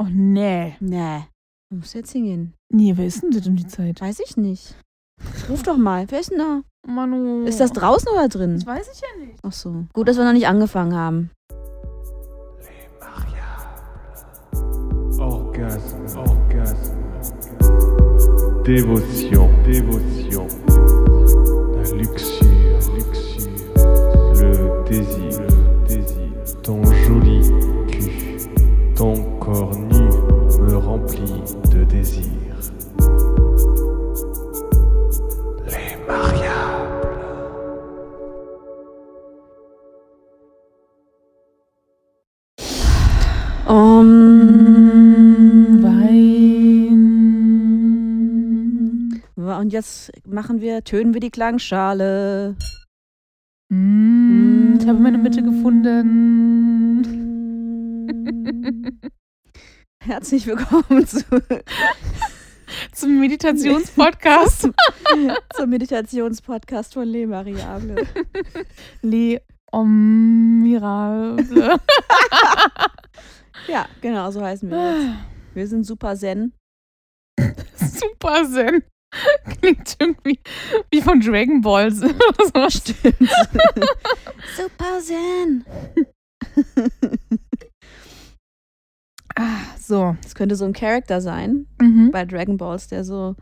Oh, nee. Nee. Du musst jetzt hingehen. Nee, wer ist denn das um die Zeit? Weiß ich nicht. Ruf doch mal. Wer ist denn da? Manu. Ist das draußen oder drin? Das weiß ich ja nicht. Ach so. Gut, dass wir noch nicht angefangen haben. Orgasme, orgasme, dévotion, dévotion, la luxure, luxure, le désir, Und jetzt machen wir, tönen wir die Klangschale. Mm, ich habe meine Mitte gefunden. Herzlich willkommen zu, Zum Meditationspodcast. zum Meditationspodcast von Le Mariable. Le Ommirable. Ja, genau, so heißen wir jetzt. Wir sind super zen. Super Zen. Klingt irgendwie wie von Dragon Balls. so. Stimmt. super zen. Ah, so. Das könnte so ein Charakter sein Mhm. bei Dragon Balls, der so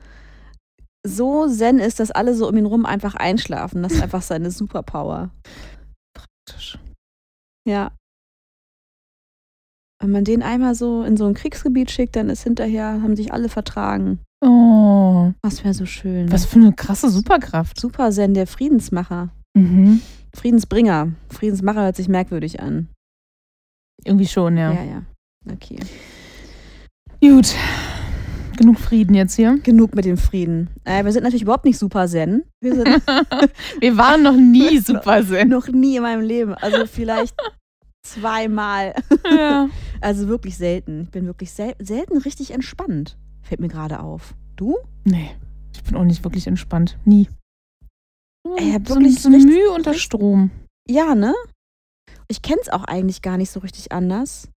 so zen ist, dass alle so um ihn rum einfach einschlafen. Das ist einfach seine Superpower. Ja. Wenn man den einmal so in so ein Kriegsgebiet schickt, dann ist hinterher, haben sich alle vertragen. Oh, Das wäre so schön. was für eine krasse Superkraft. Super Zen, der Friedensmacher. Mhm. Friedensbringer. Friedensmacher hört sich merkwürdig an. Irgendwie schon, ja. Ja, ja. Okay. Gut. Genug Frieden jetzt hier. Genug mit dem Frieden. Äh, wir sind natürlich überhaupt nicht super Zen. Wir Wir waren noch nie Super Zen. noch nie in meinem Leben. Also vielleicht zweimal. Ja. Also wirklich selten. Ich bin wirklich sel selten richtig entspannt. Fällt mir gerade auf. Du? Nee, ich bin auch nicht wirklich entspannt. Nie. Ey, so, wirklich so richtig- Mühe unter Strom. Ja, ne? Ich kenne es auch eigentlich gar nicht so richtig anders.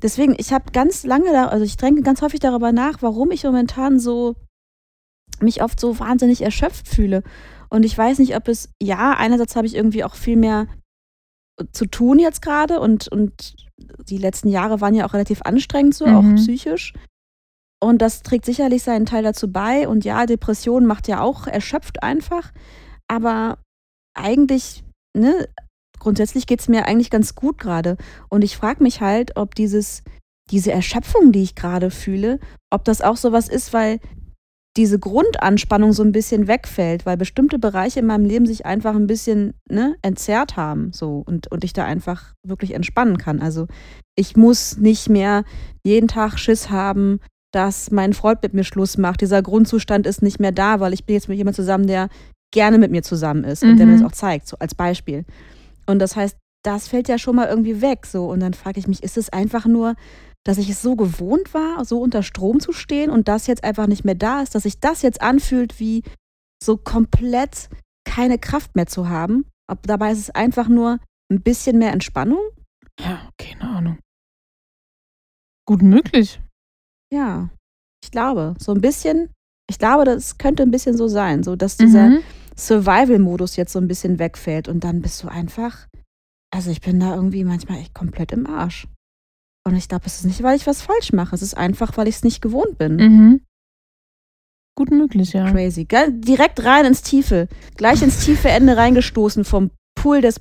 Deswegen, ich habe ganz lange da, also ich denke ganz häufig darüber nach, warum ich momentan so mich oft so wahnsinnig erschöpft fühle. Und ich weiß nicht, ob es, ja, einerseits habe ich irgendwie auch viel mehr zu tun jetzt gerade und, und die letzten Jahre waren ja auch relativ anstrengend so, Mhm. auch psychisch. Und das trägt sicherlich seinen Teil dazu bei. Und ja, Depression macht ja auch erschöpft einfach. Aber eigentlich, ne, grundsätzlich geht es mir eigentlich ganz gut gerade. Und ich frage mich halt, ob dieses, diese Erschöpfung, die ich gerade fühle, ob das auch sowas ist, weil diese Grundanspannung so ein bisschen wegfällt, weil bestimmte Bereiche in meinem Leben sich einfach ein bisschen ne, entzerrt haben so und, und ich da einfach wirklich entspannen kann. Also ich muss nicht mehr jeden Tag Schiss haben, dass mein Freund mit mir Schluss macht. Dieser Grundzustand ist nicht mehr da, weil ich bin jetzt mit jemandem zusammen, der gerne mit mir zusammen ist und der mir Mhm. das auch zeigt, so als Beispiel. Und das heißt, das fällt ja schon mal irgendwie weg. So. Und dann frage ich mich, ist es einfach nur, dass ich es so gewohnt war, so unter Strom zu stehen und das jetzt einfach nicht mehr da ist, dass sich das jetzt anfühlt, wie so komplett keine Kraft mehr zu haben. Ob dabei ist es einfach nur ein bisschen mehr Entspannung. Ja, keine Ahnung. Gut möglich. Ja, ich glaube, so ein bisschen, ich glaube, das könnte ein bisschen so sein, so dass dieser Mhm. Survival-Modus jetzt so ein bisschen wegfällt und dann bist du einfach, also ich bin da irgendwie manchmal echt komplett im Arsch. Und ich glaube, es ist nicht, weil ich was falsch mache, es ist einfach, weil ich es nicht gewohnt bin. Mhm. Gut möglich, ja. Crazy. Direkt rein ins Tiefe, gleich ins tiefe Ende reingestoßen vom Pool des,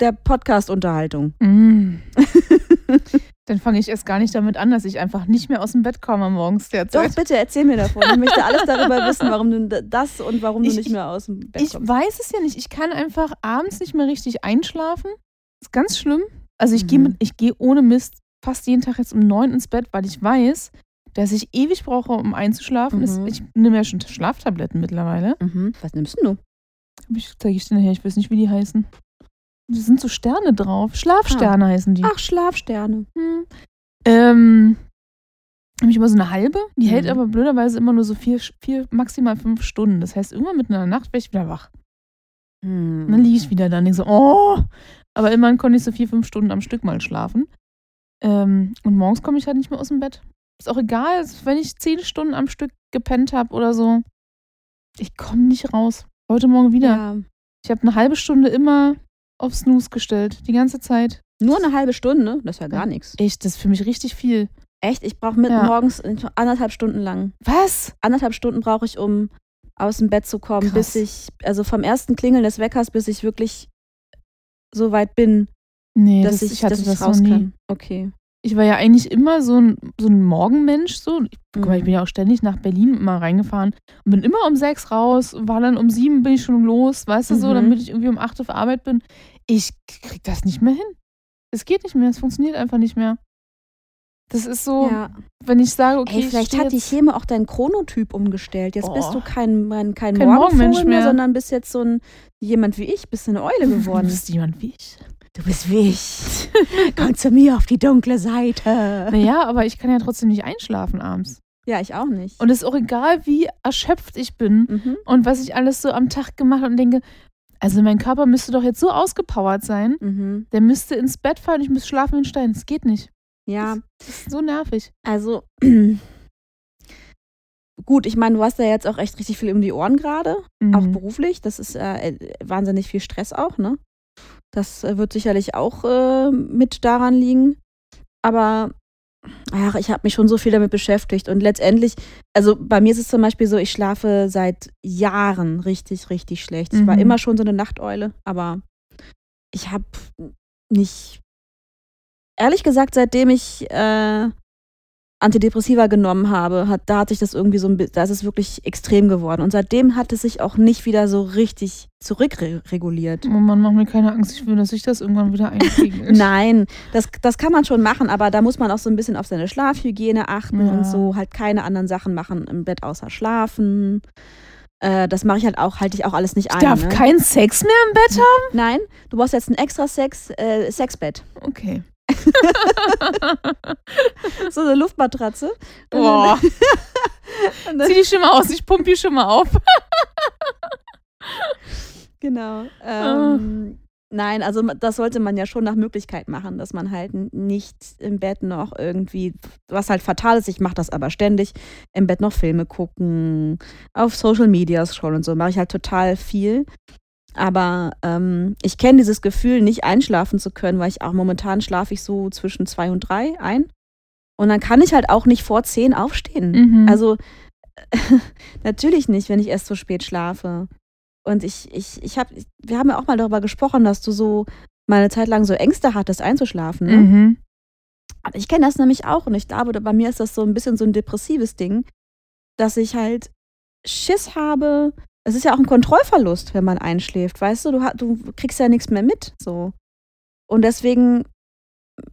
der Podcast-Unterhaltung. Mhm. Dann fange ich erst gar nicht damit an, dass ich einfach nicht mehr aus dem Bett komme morgens Doch, derzeit. bitte erzähl mir davon. Ich möchte alles darüber wissen, warum du das und warum Ich- du nicht mehr aus dem Bett Ich kommst. weiß es ja nicht. Ich kann einfach abends nicht mehr richtig einschlafen. ist ganz schlimm. Also ich Mhm. ich gehe ohne Mist fast jeden Tag jetzt um neun ins Bett, weil ich weiß, dass ich ewig brauche, um einzuschlafen. Mhm. Ich nehme ja schon Schlaftabletten mittlerweile. Mhm. Was nimmst du? Ich zeige ich dir nachher, ich weiß nicht, wie die heißen. Da sind so Sterne drauf. Schlafsterne heißen die. Ach, Schlafsterne. Hm. Ähm, habe ich immer so eine halbe. Die hält Mhm. aber blöderweise immer nur so vier, vier, maximal fünf Stunden. Das heißt, irgendwann mitten in der Nacht werde ich wieder wach. Hm. Und dann liege ich wieder da und denke so, oh. Aber immerhin konnte ich so vier, fünf Stunden am Stück mal schlafen. Ähm, und morgens komme ich halt nicht mehr aus dem Bett. Ist auch egal, wenn ich zehn Stunden am Stück gepennt habe oder so. Ich komme nicht raus. Heute Morgen wieder. Ja. Ich habe eine halbe Stunde immer auf Snooze gestellt. Die ganze Zeit. Nur eine halbe Stunde, das ist ja gar nichts. Echt, das ist für mich richtig viel. Echt, ich brauche mit Ja. morgens anderthalb Stunden lang. Was? Anderthalb Stunden brauche ich, um aus dem Bett zu kommen, Krass. bis ich, also vom ersten Klingeln des Weckers, bis ich wirklich so weit bin, Nee, dass das, ich, ich hatte dass das ich raus kann. Okay. Ich war ja eigentlich immer so ein, so ein Morgenmensch. So. Ich, guck mal, ich Mhm. bin ja auch ständig nach Berlin mal reingefahren und bin immer um sechs raus, war dann um sieben bin ich schon los, weißt du so, Mhm. damit ich irgendwie um acht auf Arbeit bin. Ich krieg das nicht mehr hin. Es geht nicht mehr, es funktioniert einfach nicht mehr. Das ist so, Ja. wenn ich sage, okay, Ey, vielleicht hat die Cheme auch deinen Chronotyp umgestellt. Jetzt bist Oh. du kein, kein, kein, Kein Morgenvogel Morgenmensch mehr, sondern bist jetzt so ein jemand wie ich, bist eine Eule du geworden. bist jemand wie ich. Du bist wie ich. Komm zu mir auf die dunkle Seite. Naja, aber ich kann ja trotzdem nicht einschlafen abends. Ja, ich auch nicht. Und es ist auch egal, wie erschöpft ich bin mhm. und was ich alles so am Tag gemacht habe und denke, also mein Körper müsste doch jetzt so ausgepowert sein, Mhm. der müsste ins Bett fallen, ich müsste schlafen wie ein Stein. Das geht nicht. Ja, Das ist so nervig. also gut, ich meine, du hast ja jetzt auch echt richtig viel um die Ohren gerade, auch Mhm. beruflich. Das ist äh, wahnsinnig viel Stress auch, ne? Das äh, wird sicherlich auch äh, mit daran liegen. Aber ach, ich habe mich schon so viel damit beschäftigt. Und letztendlich, also bei mir ist es zum Beispiel so, ich schlafe seit Jahren richtig, richtig schlecht. Ich war Mhm. immer schon so eine Nachteule, aber ich habe nicht, ehrlich gesagt, seitdem ich äh, Antidepressiva genommen habe, hat, da hat sich das irgendwie so ein bisschen, da ist es wirklich extrem geworden. Und seitdem hat es sich auch nicht wieder so richtig zurückreguliert. Oh Mann, mach mir keine Angst. Ich will, dass ich das irgendwann wieder einkriege. Nein, das, das kann man schon machen, aber da muss man auch so ein bisschen auf seine Schlafhygiene achten Ja. und so halt keine anderen Sachen machen im Bett außer schlafen. Äh, das mache ich halt auch, halte ich auch alles nicht Ich ein. darf ne? keinen Sex mehr im Bett haben? Nein, du brauchst jetzt ein extra Sex, äh, Sexbett. Okay. So eine Luftmatratze. Boah. Zieh die schon mal aus, ich pump die schon mal auf. Genau. Ah. Ähm, Nein, also das sollte man ja schon nach Möglichkeit machen, dass man halt nicht im Bett noch irgendwie, was halt fatal ist, ich mache das aber ständig, im Bett noch Filme gucken, auf Social Media scrollen und so, mache ich halt total viel. Aber ähm, ich kenne dieses Gefühl, nicht einschlafen zu können, weil ich auch momentan schlafe ich so zwischen zwei und drei ein. Und dann kann ich halt auch nicht vor zehn aufstehen. Mhm. Also natürlich nicht, wenn ich erst so spät schlafe. Und ich, ich, ich habe, wir haben ja auch mal darüber gesprochen, dass du so mal eine Zeit lang so Ängste hattest, einzuschlafen. Ne? Mhm. Aber Ich kenne das nämlich auch und ich glaube, bei mir ist das so ein bisschen so ein depressives Ding, dass ich halt Schiss habe. Es ist ja auch ein Kontrollverlust, wenn man einschläft, weißt du? Du, du kriegst ja nichts mehr mit, so. Und deswegen,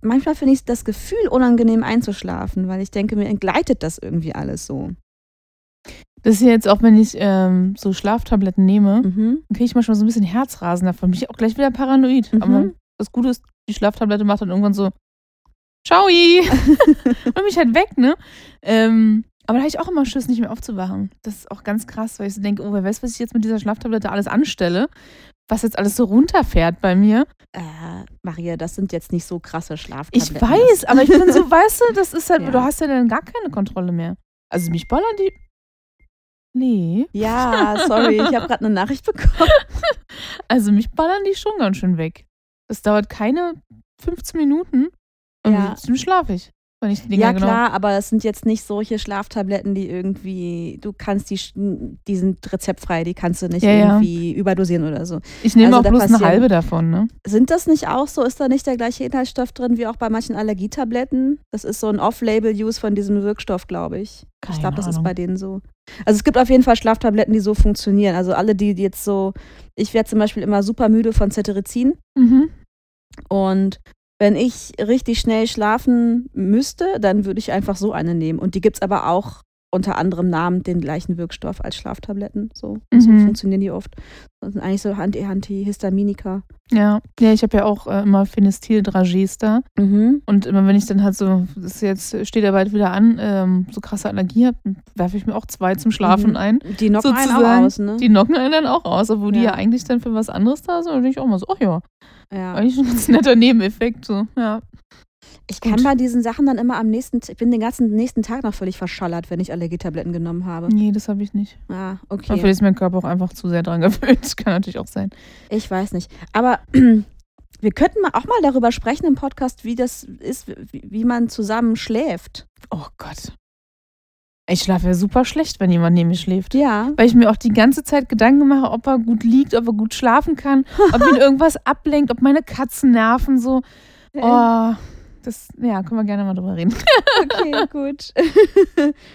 manchmal finde ich das Gefühl unangenehm einzuschlafen, weil ich denke, mir entgleitet das irgendwie alles so. Das ist ja jetzt auch, wenn ich ähm, so Schlaftabletten nehme, Mhm. dann kriege ich manchmal so ein bisschen Herzrasen davon. Bin ich auch gleich wieder paranoid. Mhm. Aber das Gute ist, die Schlaftablette macht dann irgendwann so, Ciao! und mich halt weg, ne? Ähm, aber da habe ich auch immer Schiss, nicht mehr aufzuwachen. Das ist auch ganz krass, weil ich so denke, oh, wer weiß, was ich jetzt mit dieser Schlaftablette alles anstelle, was jetzt alles so runterfährt bei mir. Äh, Maria, das sind jetzt nicht so krasse Ich Schlaftabletten. weiß, aber ich bin so, weißt du, das ist halt, Ja. du hast ja dann gar keine Kontrolle mehr. Also mich ballern die. Nee. Ja, sorry, ich habe gerade eine Nachricht bekommen. Also mich ballern die schon ganz schön weg. Das dauert keine 15 Minuten und Ja. dann schlafe ich, wenn ich die Dinger Ja, genau. klar, aber es sind jetzt nicht solche Schlaftabletten, die irgendwie, du kannst die, die sind rezeptfrei, die kannst du nicht Ja, ja. irgendwie überdosieren oder so. Ich nehme Also auch bloß eine halbe davon, ne? Sind das nicht auch so? Ist da nicht der gleiche Inhaltsstoff drin wie auch bei manchen Allergietabletten? Das ist so ein Off-Label-Use von diesem Wirkstoff, glaube ich. ich Keine glaube, das ist bei denen so. Also es gibt auf jeden Fall Schlaftabletten, die so funktionieren. Also alle, die die jetzt so, ich werde zum Beispiel immer super müde von Cetirizin. Mhm. Und wenn ich richtig schnell schlafen müsste, dann würde ich einfach so eine nehmen. Und die gibt es aber auch unter anderem Namen den gleichen Wirkstoff als Schlaftabletten. So, so Mhm. funktionieren die oft. Das sind eigentlich so Anti- Antihistaminika. Ja. Ja, ich habe ja auch äh, immer Phenestildragés da. Mhm. Und immer wenn ich dann halt so, das ist jetzt steht ja bald wieder an, ähm, so krasse Allergie habe, werfe ich mir auch zwei zum Schlafen Mhm. ein. Die knocken einen Sozusagen. auch aus, ne? Die knocken einen dann auch aus, obwohl die Ja. ja eigentlich dann für was anderes da sind. Und ich auch mal so, ach ja, ja. eigentlich ein ganz netter Nebeneffekt. So. Ja. Ich kann Gut. bei diesen Sachen dann immer am nächsten, ich bin den ganzen nächsten Tag noch völlig verschallert, wenn ich Allergietabletten genommen habe. Nee, das habe ich nicht. Ah, Aber okay. vielleicht ist mein Körper auch einfach zu sehr dran gewöhnt. Kann natürlich auch sein. Ich weiß nicht. Aber wir könnten mal auch mal darüber sprechen im Podcast, wie das ist, wie, wie man zusammen schläft. Oh Gott. Ich schlafe ja super schlecht, wenn jemand neben mir schläft. Ja. Weil ich mir auch die ganze Zeit Gedanken mache, ob er gut liegt, ob er gut schlafen kann, ob ihn irgendwas ablenkt, ob meine Katzen nerven so. Oh, das, ja, können wir gerne mal drüber reden. Okay, gut.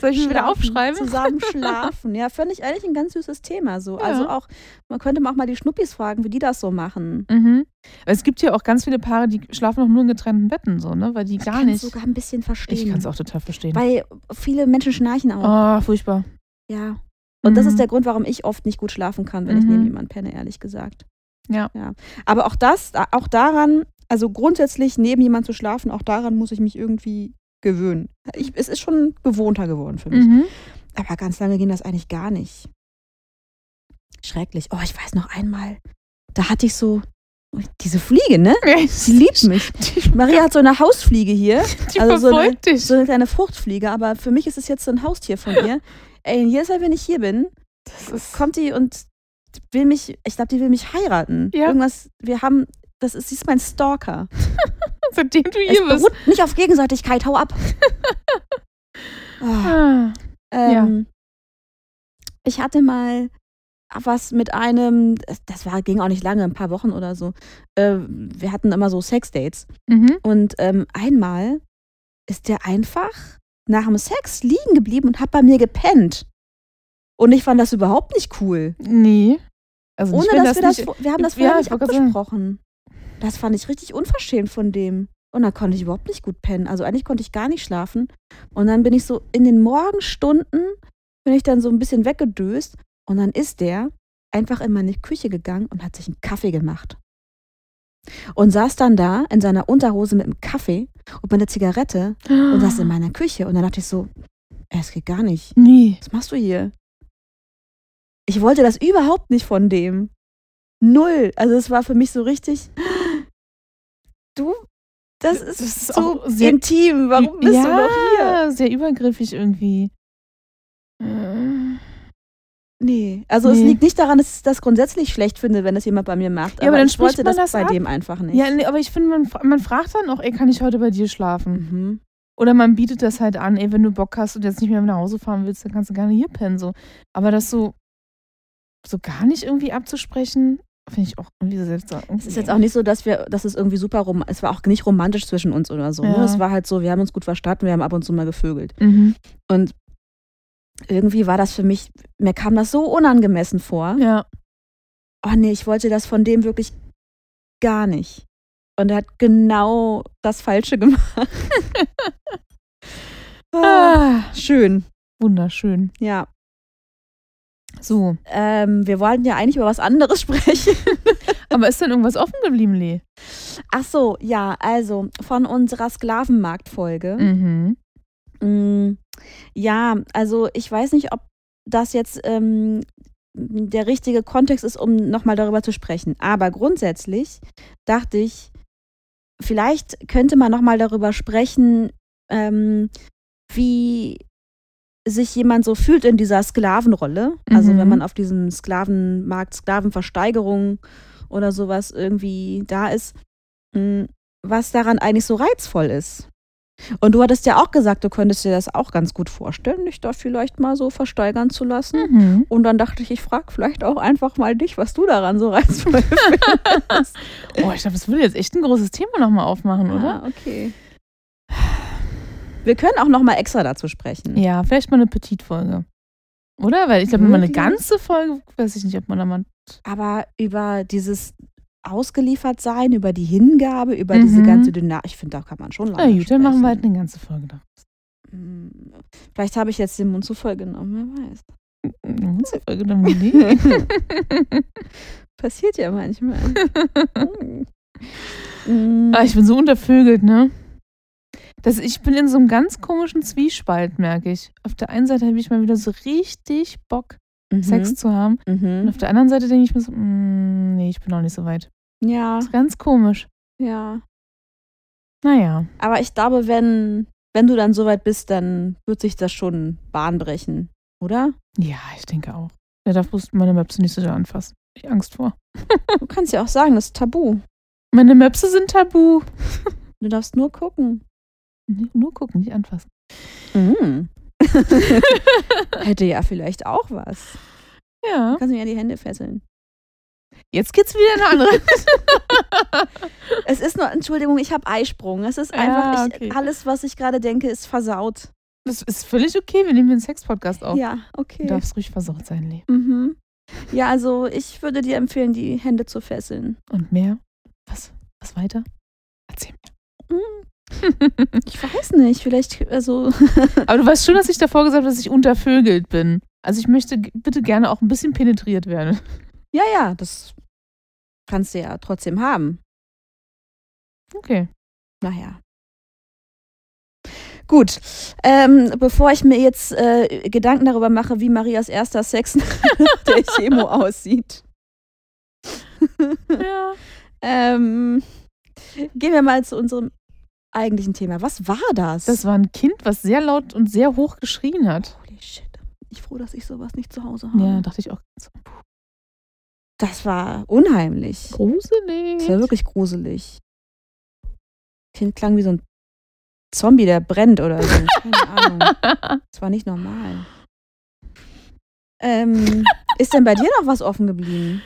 Soll ich mir wieder aufschreiben? Zusammen schlafen. Ja, finde ich eigentlich ein ganz süßes Thema. So. Ja. Also auch, man könnte auch mal die Schnuppis fragen, wie die das so machen. Mhm. Aber es gibt ja auch ganz viele Paare, die schlafen auch nur in getrennten Betten, so, ne? Weil die gar kann nicht. sogar ein bisschen verstehen. Ich kann es auch total verstehen. Weil viele Menschen schnarchen auch. Oh, furchtbar. Ja. Und das Mhm. ist der Grund, warum ich oft nicht gut schlafen kann, wenn ich Mhm. neben jemandem penne, ehrlich gesagt. Ja. ja. Aber auch das, auch daran, also grundsätzlich neben jemandem zu schlafen, auch daran muss ich mich irgendwie gewöhnen. Ich, es ist schon gewohnter geworden für mich. Mhm. Aber ganz lange ging das eigentlich gar nicht. Schrecklich. Oh, ich weiß noch einmal, da hatte ich so diese Fliege, ne? Sie liebt mich. Maria hat so eine Hausfliege hier, Die also so eine- verfolgt dich. so eine kleine Fruchtfliege, aber für mich ist es jetzt so ein Haustier von ihr. Ey, jedes Mal, wenn ich hier bin, kommt die und will mich, ich glaube, die will mich heiraten. Ja. Irgendwas, wir haben, das ist, sie ist mein Stalker. seitdem du Es hier bist. beruht nicht auf Gegenseitigkeit, hau ab. Ah. ähm, Ich hatte mal was mit einem, das war, ging auch nicht lange, ein paar Wochen oder so. Äh, wir hatten immer so Sexdates. Mhm. Und ähm, einmal ist der einfach nach dem Sex liegen geblieben und hat bei mir gepennt. Und ich fand das überhaupt nicht cool. Nee. Also nicht, Ohne dass wir das, nicht, vor- wir haben das Ja, vorher ich nicht abgesprochen. Das fand ich richtig unverschämt von dem. Und dann konnte ich überhaupt nicht gut pennen. Also eigentlich konnte ich gar nicht schlafen. Und dann bin ich so in den Morgenstunden, bin ich dann so ein bisschen weggedöst. Und dann ist der einfach in meine Küche gegangen und hat sich einen Kaffee gemacht. Und saß dann da in seiner Unterhose mit einem Kaffee und mit einer Zigarette und saß in meiner Küche. Und dann dachte ich so, es geht gar nicht. Nee. Was machst du hier? Ich wollte das überhaupt nicht von dem. Null. Also es war für mich so richtig. Du, das ist, Das ist so sehr- intim. Warum bist ja, du noch hier? sehr übergriffig irgendwie. Äh. Nee. Also es Nee. liegt nicht daran, dass ich das grundsätzlich schlecht finde, wenn das jemand bei mir macht. Ja, aber dann ich wollte das, das bei ab. dem einfach nicht. Ja, nee, aber ich finde, man, man fragt dann auch, ey, kann ich heute bei dir schlafen? Mhm. Oder man bietet das halt an, ey, wenn du Bock hast und jetzt nicht mehr nach Hause fahren willst, dann kannst du gerne hier pennen. So. Aber das so, so gar nicht irgendwie abzusprechen, finde ich auch irgendwie so seltsam. Es ist jetzt auch nicht so, dass wir, dass es irgendwie super rom es war auch nicht romantisch zwischen uns oder so. Ne? Ja. Es war halt so, wir haben uns gut verstanden, wir haben ab und zu mal gevögelt. Mhm. Und irgendwie war das für mich, mir kam das so unangemessen vor. Ja. Oh nee, ich wollte das von dem wirklich gar nicht. Und er hat genau das Falsche gemacht. ah, Ah, schön, wunderschön. ja. So. Ähm, wir wollten ja eigentlich über was anderes sprechen. Aber ist denn irgendwas offen geblieben, Lee? Ach so, ja, also von unserer Sklavenmarktfolge. Mhm. Mm, Ja, also ich weiß nicht, ob das jetzt ähm, der richtige Kontext ist, um nochmal darüber zu sprechen. Aber grundsätzlich dachte ich, vielleicht könnte man nochmal darüber sprechen, ähm, wie sich jemand so fühlt in dieser Sklavenrolle. Also Mhm. wenn man auf diesem Sklavenmarkt, Sklavenversteigerung oder sowas irgendwie da ist, mm, was daran eigentlich so reizvoll ist. Und du hattest ja auch gesagt, du könntest dir das auch ganz gut vorstellen, dich da vielleicht mal so versteigern zu lassen. Mhm. Und dann dachte ich, ich frage vielleicht auch einfach mal dich, was du daran so reizvoll findest. Oh, ich glaube, das würde jetzt echt ein großes Thema nochmal aufmachen, oder? Ah, okay. Wir können auch noch mal extra dazu sprechen. Ja, vielleicht mal eine Petit-Folge. Oder? Weil ich glaube, wenn man eine Wirklich? ganze Folge, weiß ich nicht, ob man da mal. Aber über dieses Ausgeliefertsein, über die Hingabe, über diese Mhm. ganze Dynamik, ich finde, da kann man schon Na lange gut, dann machen wir halt eine ganze Folge da. Hm, Vielleicht habe ich jetzt den Mund zu voll genommen, wer weiß. Eine ganze Folge dann mit Lee. Passiert ja manchmal. Hm. ah, ich bin so untervögelt, ne? Das, ich bin in so einem ganz komischen Zwiespalt, merke ich. Auf der einen Seite habe ich mal wieder so richtig Bock, Mhm. Sex zu haben. Und Mhm. auf der anderen Seite denke ich mir so, mm, nee, ich bin noch nicht so weit. Ja, Das ist ganz komisch. ja. Naja. Aber ich glaube, wenn, wenn du dann soweit bist, dann wird sich das schon Bahn brechen, oder? Ja, ich denke auch. Der darf bloß meine Möpse nicht so anfassen. Ich hab Angst vor. Du kannst ja auch sagen, das ist tabu. Meine Möpse sind tabu. Du darfst nur gucken. Nur gucken, nicht anfassen. Mhm. Hätte ja vielleicht auch was. Ja. Du kannst mir ja die Hände fesseln. Jetzt geht's wieder in eine andere. Es ist nur, Entschuldigung, ich habe Eisprung. Es ist Ja, einfach, okay. ich, alles, was ich gerade denke, ist versaut. Das ist völlig okay. Wir nehmen einen Sex-Podcast auf. Ja, Du okay. darfst ruhig versaut sein, Lee. Mhm. Ja, also ich würde dir empfehlen, die Hände zu fesseln. Und mehr? Was? Was weiter? Erzähl Mhm. Ich weiß nicht, vielleicht, also, Aber du weißt schon, dass ich davor gesagt habe, dass ich untervögelt bin. Also ich möchte bitte gerne auch ein bisschen penetriert werden. ja, ja, das kannst du ja trotzdem haben. Okay. Naja. Gut, ähm, bevor ich mir jetzt äh, Gedanken darüber mache, wie Marias erster Sex nach der Chemo aussieht, Ja. ähm, gehen wir mal zu unserem eigentlichen Thema. Was war das? Das war ein Kind, was sehr laut und sehr hoch geschrien hat. Holy shit. Ich froh, dass ich sowas nicht zu Hause habe. Ja, dachte ich auch. Das war unheimlich. Das Gruselig. war wirklich gruselig. Kind klang wie so ein Zombie, der brennt oder so. Keine Ahnung. Das war nicht normal. Ähm, ist denn bei dir noch was offen geblieben?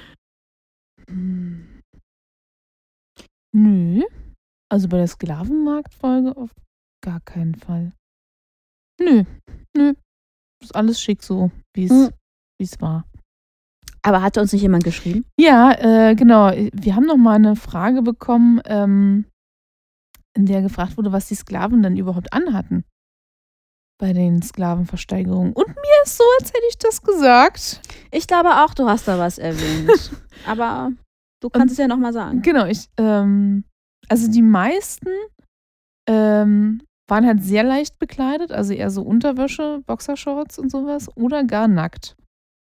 Hm. Nö. Also bei der Sklavenmarktfolge auf gar keinen Fall. Nö. Nö. Ist alles schick so, wie es Hm. es war. Aber hatte uns nicht jemand geschrieben? Ja, äh, genau. Wir haben noch mal eine Frage bekommen, ähm, in der gefragt wurde, was die Sklaven denn überhaupt anhatten bei den Sklavenversteigerungen. Und mir ist so, als hätte ich das gesagt. Ich glaube auch, du hast da was erwähnt. Aber du kannst es ja nochmal sagen. Genau, ich, ähm, also die meisten ähm, waren halt sehr leicht bekleidet, also eher so Unterwäsche, Boxershorts und sowas oder gar nackt.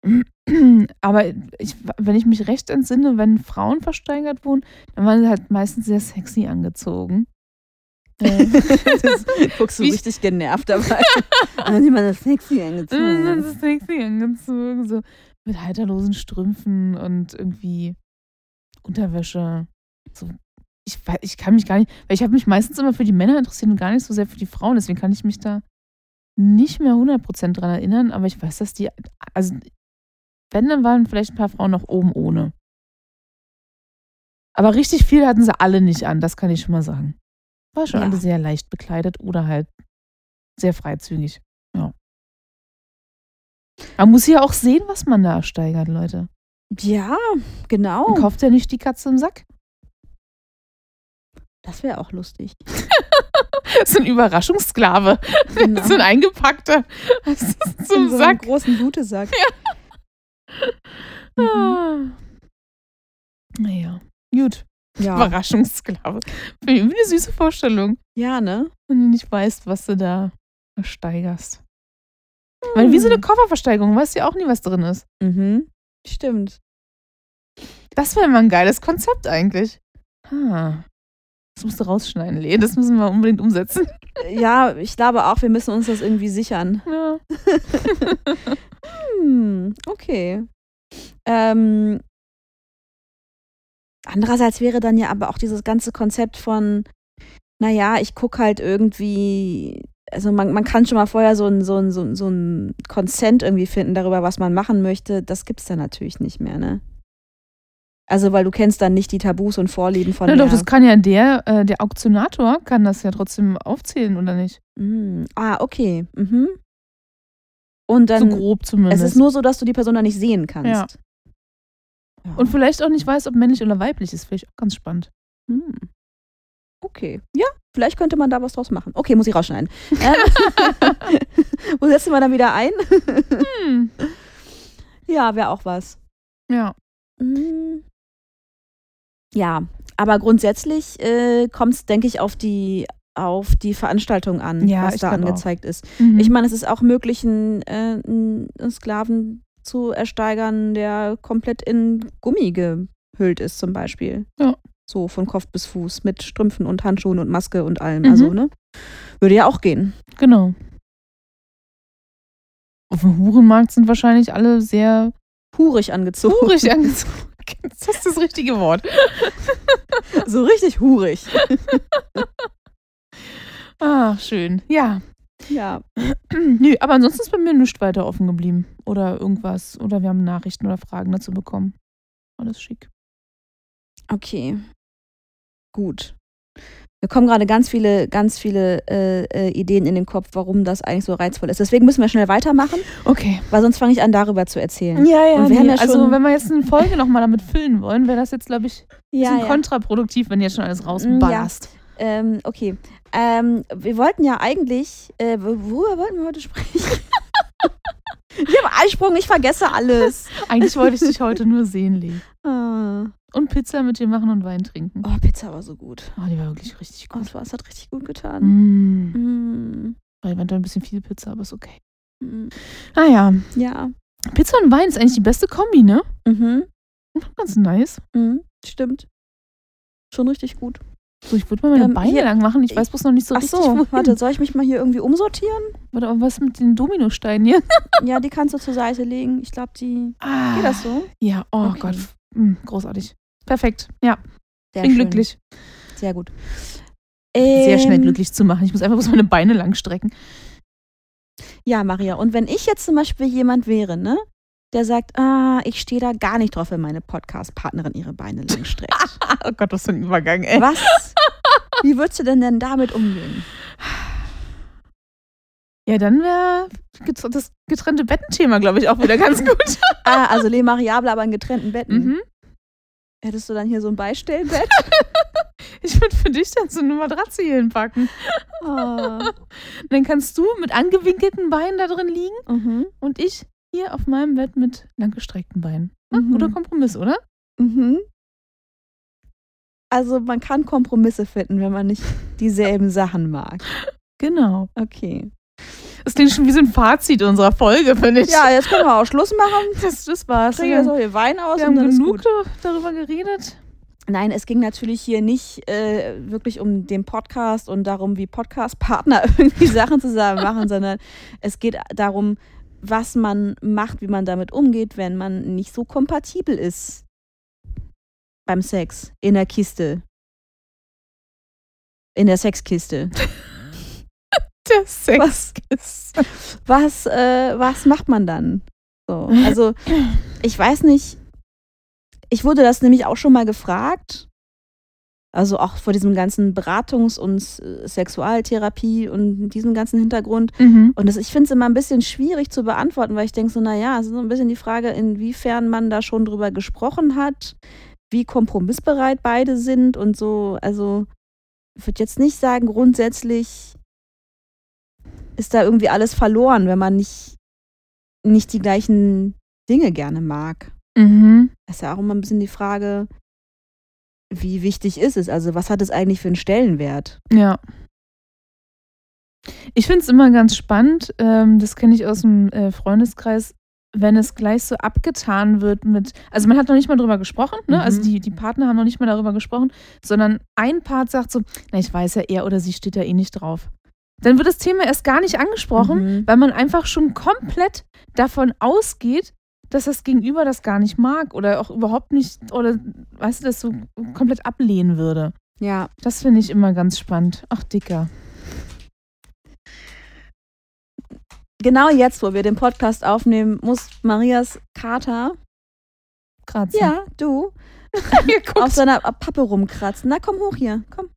Aber ich, wenn ich mich recht entsinne, wenn Frauen versteigert wurden, dann waren sie halt meistens sehr sexy angezogen. Ähm, das guckst du Wie- richtig genervt dabei. Und dann man das sexy dann sind angezogen. sie sexy angezogen, so mit halterlosen Strümpfen und irgendwie Unterwäsche. So, ich, ich kann mich gar nicht, weil ich habe mich meistens immer für die Männer interessiert und gar nicht so sehr für die Frauen, deswegen kann ich mich da nicht mehr 100% dran erinnern, aber ich weiß, dass die, also wenn, dann waren vielleicht ein paar Frauen noch oben ohne. Aber richtig viel hatten sie alle nicht an, das kann ich schon mal sagen. War schon Ja. alle sehr leicht bekleidet oder halt sehr freizügig. Ja. Man muss ja auch sehen, was man da ersteigert, Leute. Ja, genau. Man kauft ja nicht die Katze im Sack. Das wäre auch lustig. so ein Überraschungssklave. Genau. so ein eingepackter zum so Sack. großen Blutesack. Mhm. Ah. Naja, gut. Ja. Überraschungssklave. Finde ich Eine süße Vorstellung, ja, ne? wenn du nicht weißt, was du da versteigerst. Weil wie so eine Kofferversteigerung, weißt du ja auch nie, was drin ist. Mhm. Stimmt. Das wäre mal ein geiles Konzept eigentlich. Ah. Das musst du rausschneiden, Lee. Das müssen wir unbedingt umsetzen. Ja, ich glaube auch, wir müssen uns das irgendwie sichern. Ja. Hm, okay. Ähm, andererseits wäre dann ja aber auch dieses ganze Konzept von, naja, ich gucke halt irgendwie, also man, man kann schon mal vorher so ein, so ein, so ein, so ein Consent irgendwie finden darüber, was man machen möchte. Das gibt's dann natürlich nicht mehr, ne? Also, weil du kennst dann nicht die Tabus und Vorlieben von der... doch, das kann ja der, äh, der Auktionator kann das ja trotzdem aufzählen, oder nicht? Mm, ah, okay. Mhm. Und dann, so grob zumindest. es ist nur so, dass du die Person dann nicht sehen kannst. Ja. Ja. Und vielleicht auch nicht weiß, ob männlich oder weiblich ist. Vielleicht auch ganz spannend. Hm. Okay. Ja, vielleicht könnte man da was draus machen. Okay, muss ich rausschneiden. Ähm, Wo setzen wir dann wieder ein? Hm. ja, wäre auch was. Ja. Hm. Ja, aber grundsätzlich äh, kommt es, denke ich, auf die auf die Veranstaltung an, Ja, was da glaub auch. angezeigt ist. Mhm. Ich meine, es ist auch möglich, einen, äh, einen Sklaven zu ersteigern, der komplett in Gummi gehüllt ist, zum Beispiel. Ja. So von Kopf bis Fuß mit Strümpfen und Handschuhen und Maske und allem. Mhm. Also, ne? Würde ja auch gehen. Genau. Auf dem Hurenmarkt sind wahrscheinlich alle sehr Hurig angezogen. hurig angezogen. Das ist das richtige Wort. So richtig hurig. Ah, schön. Ja. Ja. Nö, aber ansonsten ist bei mir nichts weiter offen geblieben. Oder irgendwas. Oder wir haben Nachrichten oder Fragen dazu bekommen. Alles schick. Okay. Gut. Mir kommen gerade ganz viele, ganz viele äh, äh, Ideen in den Kopf, warum das eigentlich so reizvoll ist. Deswegen müssen wir schnell weitermachen, Okay. weil sonst fange ich an, darüber zu erzählen. Ja, ja, nee, ja also wenn wir jetzt eine Folge nochmal damit füllen wollen, wäre das jetzt, glaube ich, ein ja, bisschen ja. kontraproduktiv, wenn jetzt schon alles Mm, rausballerst. Ähm, okay. Ähm, wir wollten ja eigentlich, äh, worüber wollten wir heute sprechen? ich habe Eisprung, ich vergesse alles. Eigentlich wollte ich dich heute nur sehen, Lee. Ah. Und Pizza mit dir machen und Wein trinken. Oh, Pizza war so gut. Oh, die war wirklich richtig Oh, gut. es, war, es hat richtig gut getan. Mm. Mm. War eventuell ein bisschen viel Pizza, aber ist okay. Mm. Naja, Ja. Pizza und Wein ist eigentlich die beste Kombi, ne? Mhm. Ganz nice. Mhm. Stimmt. Schon richtig gut. So, ich würde mal meine Ähm, Beine hier- lang machen. Ich weiß bloß noch nicht so Ach richtig, so, wohin. warte, soll ich mich mal hier irgendwie umsortieren? Warte, aber was mit den Dominosteinen hier? Ja, die kannst du zur Seite legen. Ich glaube, die. Ah, Geht das so? Ja, oh Okay. Gott. Mm, großartig. Perfekt. Ja, Sehr bin schön. glücklich. Sehr gut. Sehr schnell Ähm, glücklich zu machen. Ich muss einfach bloß meine Beine lang strecken. Ja, Maria. Und wenn ich jetzt zum Beispiel jemand wäre, ne? Der sagt, ah, ich stehe da gar nicht drauf, wenn meine Podcast-Partnerin ihre Beine lang streckt. Oh Gott, was für ein Übergang, ey. Was? Wie würdest du denn denn damit umgehen? Ja, dann wäre das getrennte Bettenthema, glaube ich, auch wieder ganz gut. Ah, also Le Mariable, aber in getrennten Betten. mhm. Hättest du dann hier so ein Beistellbett? Ich würde für dich dann so eine Matratze hier hinpacken. Oh. Dann kannst du mit angewinkelten Beinen da drin liegen Mhm. und ich hier auf meinem Bett mit langgestreckten Beinen. Mhm. Guter Kompromiss, oder? Mhm. Also man kann Kompromisse finden, wenn man nicht dieselben Sachen mag. Genau. Okay. Das klingt schon wie so ein Fazit unserer Folge, finde ich. Ja, jetzt können wir auch Schluss machen. das, das war's. Wir, jetzt auch hier Wein aus wir und haben genug darüber geredet. Nein, es ging natürlich hier nicht äh, wirklich um den Podcast und darum, wie Podcast-Partner irgendwie Sachen zusammen machen, sondern es geht darum, was man macht, wie man damit umgeht, wenn man nicht so kompatibel ist beim Sex in der Kiste. In der Sexkiste. Der Sex ist. was, äh, was macht man dann? So, also, ich weiß nicht. Ich wurde das nämlich auch schon mal gefragt. Also auch vor diesem ganzen Beratungs- und Sexualtherapie und diesem ganzen Hintergrund. Mhm. Und das, ich finde es immer ein bisschen schwierig zu beantworten, weil ich denke so, naja, es ist so ein bisschen die Frage, inwiefern man da schon drüber gesprochen hat, wie kompromissbereit beide sind und so. Also ich würde jetzt nicht sagen, grundsätzlich ist da irgendwie alles verloren, wenn man nicht, nicht die gleichen Dinge gerne mag. Mhm. Das ist ja auch immer ein bisschen die Frage, wie wichtig ist es? Also was hat es eigentlich für einen Stellenwert? Ja. Ich finde es immer ganz spannend, ähm, das kenne ich aus dem äh, Freundeskreis, wenn es gleich so abgetan wird mit, also man hat noch nicht mal drüber gesprochen, ne? Mhm. also die, die Partner haben noch nicht mal darüber gesprochen, sondern ein Part sagt so, na ich weiß ja, er oder sie steht da eh nicht drauf. Dann wird das Thema erst gar nicht angesprochen, Mhm. weil man einfach schon komplett davon ausgeht, dass das Gegenüber das gar nicht mag oder auch überhaupt nicht, oder weißt du, das so komplett ablehnen würde. Ja, Das finde ich immer ganz spannend. Ach, Dicker. genau jetzt, wo wir den Podcast aufnehmen, muss Marias Kater, Grazie. ja, du, auf seiner Pappe rumkratzen. Na, komm hoch hier, komm.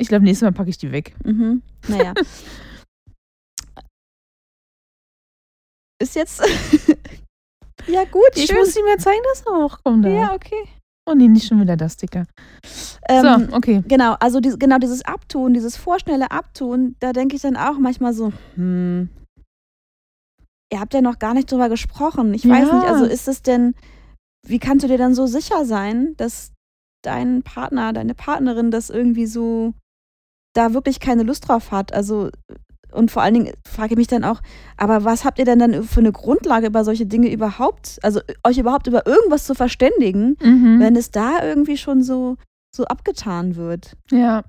Ich glaube, nächstes Mal packe ich die weg. Mhm. Naja. Ist jetzt. ja, gut, Ich schön. muss ihm ja zeigen, dass er hochkommt. Ja, okay. Oh nee, nicht schon wieder das, Dicker. Ähm, so, okay. Genau, also dies, genau dieses Abtun, dieses vorschnelle Abtun, da denke ich dann auch manchmal so, hm, ihr habt ja noch gar nicht drüber gesprochen. Ich weiß Ja. nicht, also ist es denn, wie kannst du dir dann so sicher sein, dass dein Partner, deine Partnerin das irgendwie so da wirklich keine Lust drauf hat? Also und vor allen Dingen frage ich mich dann auch, aber was habt ihr denn dann für eine Grundlage über solche Dinge überhaupt, also euch überhaupt über irgendwas zu verständigen, Mhm. wenn es da irgendwie schon so, so abgetan wird? Ja.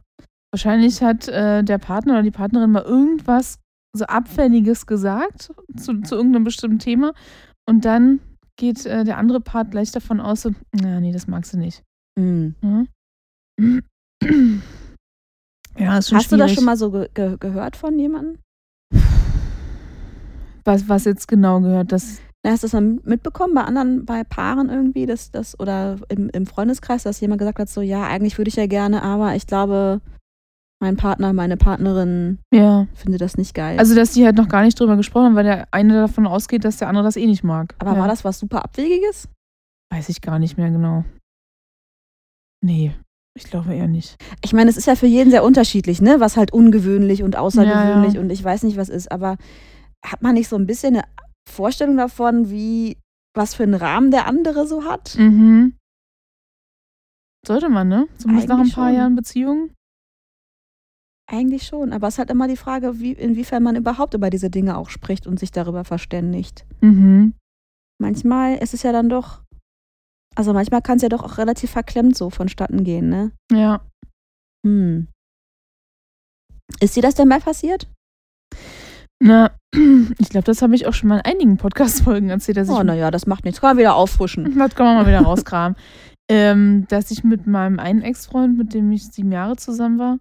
Wahrscheinlich hat äh, der Partner oder die Partnerin mal irgendwas so Abfälliges gesagt zu, zu irgendeinem bestimmten Thema und dann geht äh, der andere Part gleich davon aus, so, na, nee, das magst du nicht. Hm. Ja, ja ist schon Hast du das schwierig. schon mal so ge ge gehört von jemandem? Was, was jetzt genau gehört, das. Na, Hast du das mal mitbekommen bei anderen, bei Paaren irgendwie, dass das oder im, im Freundeskreis, dass jemand gesagt hat, so ja, eigentlich würde ich ja gerne, aber ich glaube, mein Partner, meine Partnerin Ja. findet das nicht geil. Also, dass die halt noch gar nicht drüber gesprochen haben, weil der eine davon ausgeht, dass der andere das eh nicht mag. aber ja. war das was super Abwegiges? Weiß ich gar nicht mehr genau. Nee, ich glaube eher nicht. Ich meine, es ist ja für jeden sehr unterschiedlich, ne? Was halt ungewöhnlich und außergewöhnlich Ja, ja. und ich weiß nicht, was ist, aber hat man nicht so ein bisschen eine Vorstellung davon, wie, was für einen Rahmen der andere so hat? Mhm. Sollte man, ne? Zumindest nach ein paar schon. Jahren Beziehung. Eigentlich schon, aber es ist halt immer die Frage, wie, inwiefern man überhaupt über diese Dinge auch spricht und sich darüber verständigt. Mhm. Manchmal ist es ja dann doch, also manchmal kann es ja doch auch relativ verklemmt so vonstatten gehen, ne? Ja. Hm. Ist dir das denn mal passiert? Na, ich glaube, das habe ich auch schon mal in einigen Podcast-Folgen erzählt, dass Oh, naja, das macht nichts. Kann man wieder auffrischen. Das kann man mal wieder rauskramen. ähm, dass ich mit meinem einen Ex-Freund, mit dem ich sieben Jahre zusammen war,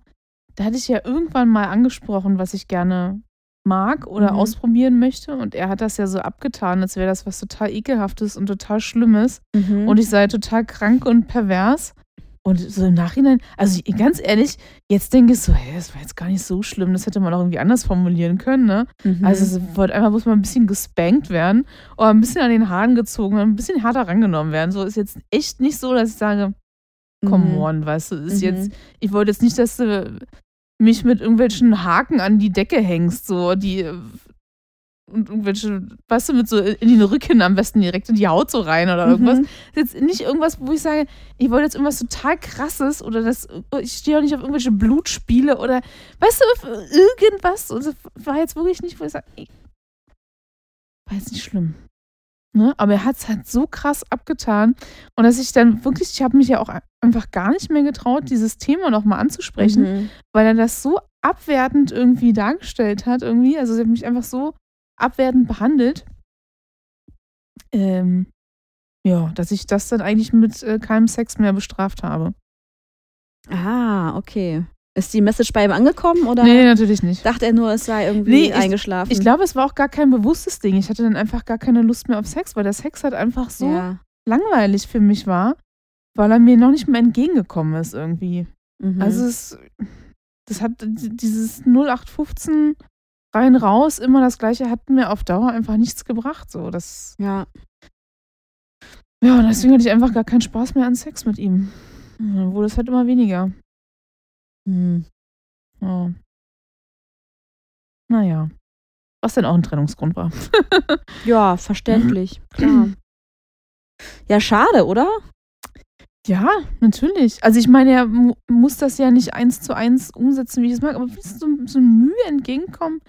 da hatte ich ja irgendwann mal angesprochen, was ich gerne mag oder Mhm. ausprobieren möchte. Und er hat das ja so abgetan, als wäre das was total ekelhaftes und total Schlimmes. Mhm. Und ich sei total krank und pervers. Und so im Nachhinein, also ganz ehrlich, jetzt denke ich so, hä, das war jetzt gar nicht so schlimm, das hätte man auch irgendwie anders formulieren können, ne? Mhm. Also es wollte einfach bloß mal ein bisschen gespankt werden oder ein bisschen an den Haaren gezogen ein bisschen härter rangenommen werden. So ist jetzt echt nicht so, dass ich sage, come Mhm. on, weißt du, ist Mhm. jetzt, ich wollte jetzt nicht, dass du mich mit irgendwelchen Haken an die Decke hängst, so die äh, und irgendwelche, weißt du, mit so in den Rücken am besten direkt in die Haut so rein oder irgendwas. Mhm. Ist jetzt nicht irgendwas, wo ich sage, ich wollte jetzt irgendwas total krasses oder das, ich stehe auch nicht auf irgendwelche Blutspiele oder weißt du, irgendwas. Und das war jetzt wirklich nicht, wo ich sage, ey, war jetzt nicht schlimm. Ne? Aber er hat es halt so krass abgetan. Und dass ich dann wirklich, ich habe mich ja auch einfach gar nicht mehr getraut, dieses Thema nochmal anzusprechen, Mhm. weil er das so abwertend irgendwie dargestellt hat, irgendwie. Also sie hat mich einfach so abwertend behandelt. Ähm, ja, dass ich das dann eigentlich mit äh, keinem Sex mehr bestraft habe. Ah, okay. Ist die Message bei ihm angekommen oder Nee, natürlich nicht. dachte er nur, es sei irgendwie Nee, ich- eingeschlafen? Ich glaube, es war auch gar kein bewusstes Ding. Ich hatte dann einfach gar keine Lust mehr auf Sex, weil der Sex halt einfach so Ja. langweilig für mich war, weil er mir noch nicht mehr entgegengekommen ist irgendwie. Mhm. Also es, das hat dieses 0815 rein raus, immer das gleiche, hat mir auf Dauer einfach nichts gebracht. So, das, ja. ja, und deswegen hatte ich einfach gar keinen Spaß mehr an Sex mit ihm. Und dann wurde es halt immer weniger. Hm. Ja. Naja. Was denn auch ein Trennungsgrund war. Ja, verständlich. Klar. Ja, schade, oder? Ja, natürlich. Also ich meine, er mu muss das ja nicht eins zu eins umsetzen, wie ich es mag, aber so, so Mühe entgegenkommen,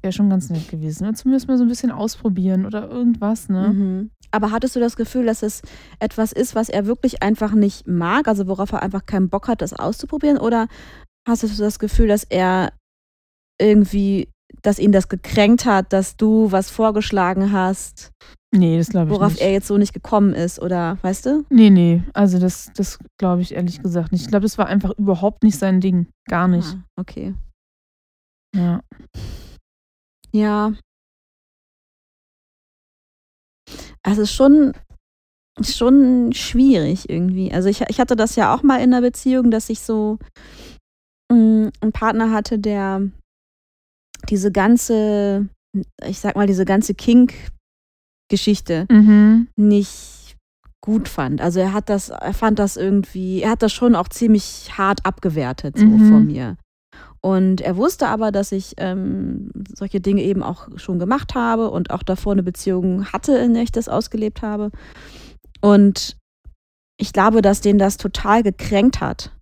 wäre schon ganz nett gewesen. Oder zumindest mal so ein bisschen ausprobieren oder irgendwas, ne? Mhm. Aber hattest du das Gefühl, dass es etwas ist, was er wirklich einfach nicht mag, also worauf er einfach keinen Bock hat, das auszuprobieren? Oder hast du das Gefühl, dass er irgendwie, dass ihn das gekränkt hat, dass du was vorgeschlagen hast, Nee, das glaube ich worauf nicht. er jetzt so nicht gekommen ist? Oder weißt du? nee, nee, also das, das glaube ich ehrlich gesagt nicht. Ich glaube, das war einfach überhaupt nicht sein Ding. Gar nicht. Ah, okay. Ja. Ja. Also es ist schon, schon schwierig irgendwie. Also ich, ich hatte das ja auch mal in einer Beziehung, dass ich so mh, einen Partner hatte, der diese ganze, ich sag mal, diese ganze Kink-Geschichte Mhm. nicht gut fand. Also er hat das, er fand das irgendwie, er hat das schon auch ziemlich hart abgewertet so Mhm. von mir. Und er wusste aber, dass ich ähm, solche Dinge eben auch schon gemacht habe und auch davor eine Beziehung hatte, in der ich das ausgelebt habe. Und ich glaube, dass den das total gekränkt hat,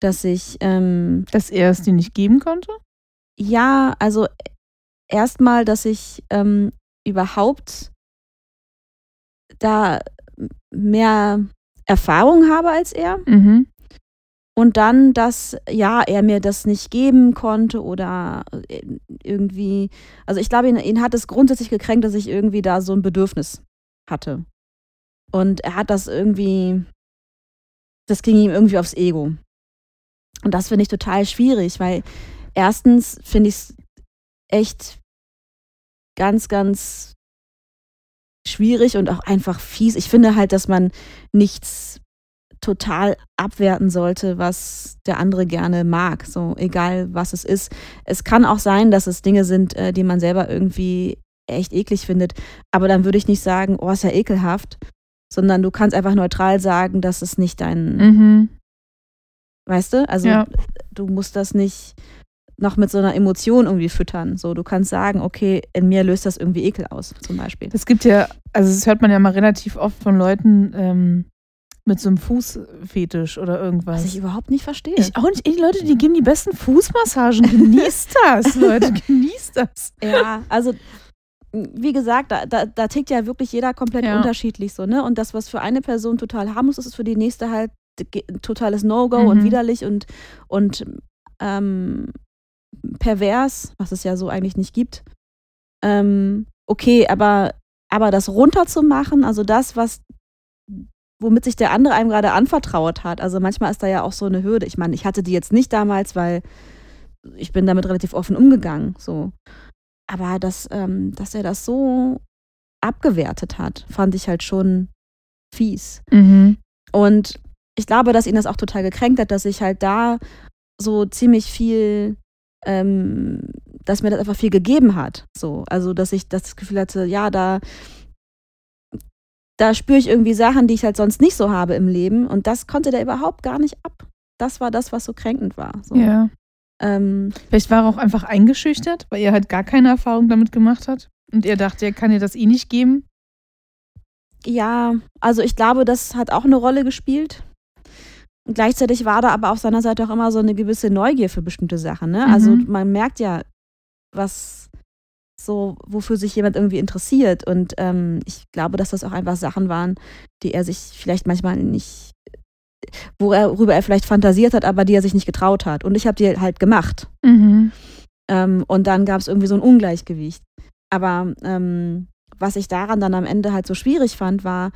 dass ich, ähm, Dass er es dir nicht geben konnte? Ja, also erstmal, dass ich ähm, überhaupt da mehr Erfahrung habe als er. Mhm. Und dann, dass ja, er mir das nicht geben konnte oder äh, irgendwie, also ich glaube, ihn, ihn hat es grundsätzlich gekränkt, dass ich irgendwie da so ein Bedürfnis hatte. Und er hat das irgendwie, das ging ihm irgendwie aufs Ego. Und das finde ich total schwierig, weil erstens finde ich es echt ganz, ganz schwierig und auch einfach fies. Ich finde halt, dass man nichts total abwerten sollte, was der andere gerne mag, so egal was es ist. Es kann auch sein, dass es Dinge sind, äh, die man selber irgendwie echt eklig findet, aber dann würde ich nicht sagen, oh, ist ja ekelhaft, sondern du kannst einfach neutral sagen, dass es nicht dein, Mhm. weißt du? Also Ja. du musst das nicht noch mit so einer Emotion irgendwie füttern. So, du kannst sagen, okay, in mir löst das irgendwie Ekel aus, zum Beispiel. Es gibt ja, also das hört man ja mal relativ oft von Leuten ähm, mit so einem Fußfetisch oder irgendwas. Was ich überhaupt nicht verstehe. Ich auch nicht. Die Leute, die geben die besten Fußmassagen. Genießt das, Leute. Genießt das. Ja, also wie gesagt, da, da, da tickt ja wirklich jeder komplett Ja. unterschiedlich so, ne? Und das, was für eine Person total harmlos ist, ist für die nächste halt totales No-Go und Mhm. widerlich und, und ähm, pervers, was es ja so eigentlich nicht gibt. Ähm, okay, aber, aber das runterzumachen, also das, was womit sich der andere einem gerade anvertraut hat. Also manchmal ist da ja auch so eine Hürde. Ich meine, ich hatte die jetzt nicht damals, weil ich bin damit relativ offen umgegangen. So. Aber dass, ähm, dass er das so abgewertet hat, fand ich halt schon fies. Mhm. Und ich glaube, dass ihn das auch total gekränkt hat, dass ich halt da so ziemlich viel, ähm, dass mir das einfach viel gegeben hat. So, also dass ich das Gefühl hatte, ja, da, da spüre ich irgendwie Sachen, die ich halt sonst nicht so habe im Leben. Und das konnte der überhaupt gar nicht ab. Das war das, was so kränkend war. So. Ja. Ähm, Vielleicht war er auch einfach eingeschüchtert, weil er halt gar keine Erfahrung damit gemacht hat. Und er dachte, er kann dir das eh nicht geben. Ja, also ich glaube, das hat auch eine Rolle gespielt. Und gleichzeitig war da aber auf seiner Seite auch immer so eine gewisse Neugier für bestimmte Sachen. Ne? Also Mhm. man merkt ja, was so, wofür sich jemand irgendwie interessiert. Und ähm, ich glaube, dass das auch einfach Sachen waren, die er sich vielleicht manchmal nicht, worüber er vielleicht fantasiert hat, aber die er sich nicht getraut hat. Und ich habe die halt gemacht. Mhm. Ähm, und dann gab es irgendwie so ein Ungleichgewicht. Aber ähm, was ich daran dann am Ende halt so schwierig fand, war,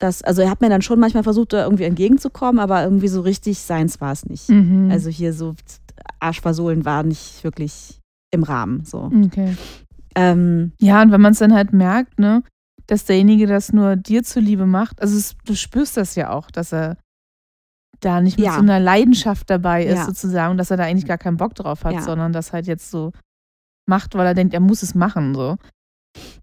dass, also er hat mir dann schon manchmal versucht, da irgendwie entgegenzukommen, aber irgendwie so richtig seins war es nicht. Mhm. Also hier so Arschversohlen war nicht wirklich im Rahmen. So. Okay. Ähm, Ja, und wenn man es dann halt merkt, ne, dass derjenige das nur dir zuliebe macht, also es, du spürst das ja auch, dass er da nicht mit Ja. so einer Leidenschaft dabei ist, Ja. sozusagen, dass er da eigentlich gar keinen Bock drauf hat, Ja. sondern das halt jetzt so macht, weil er denkt, er muss es machen. So.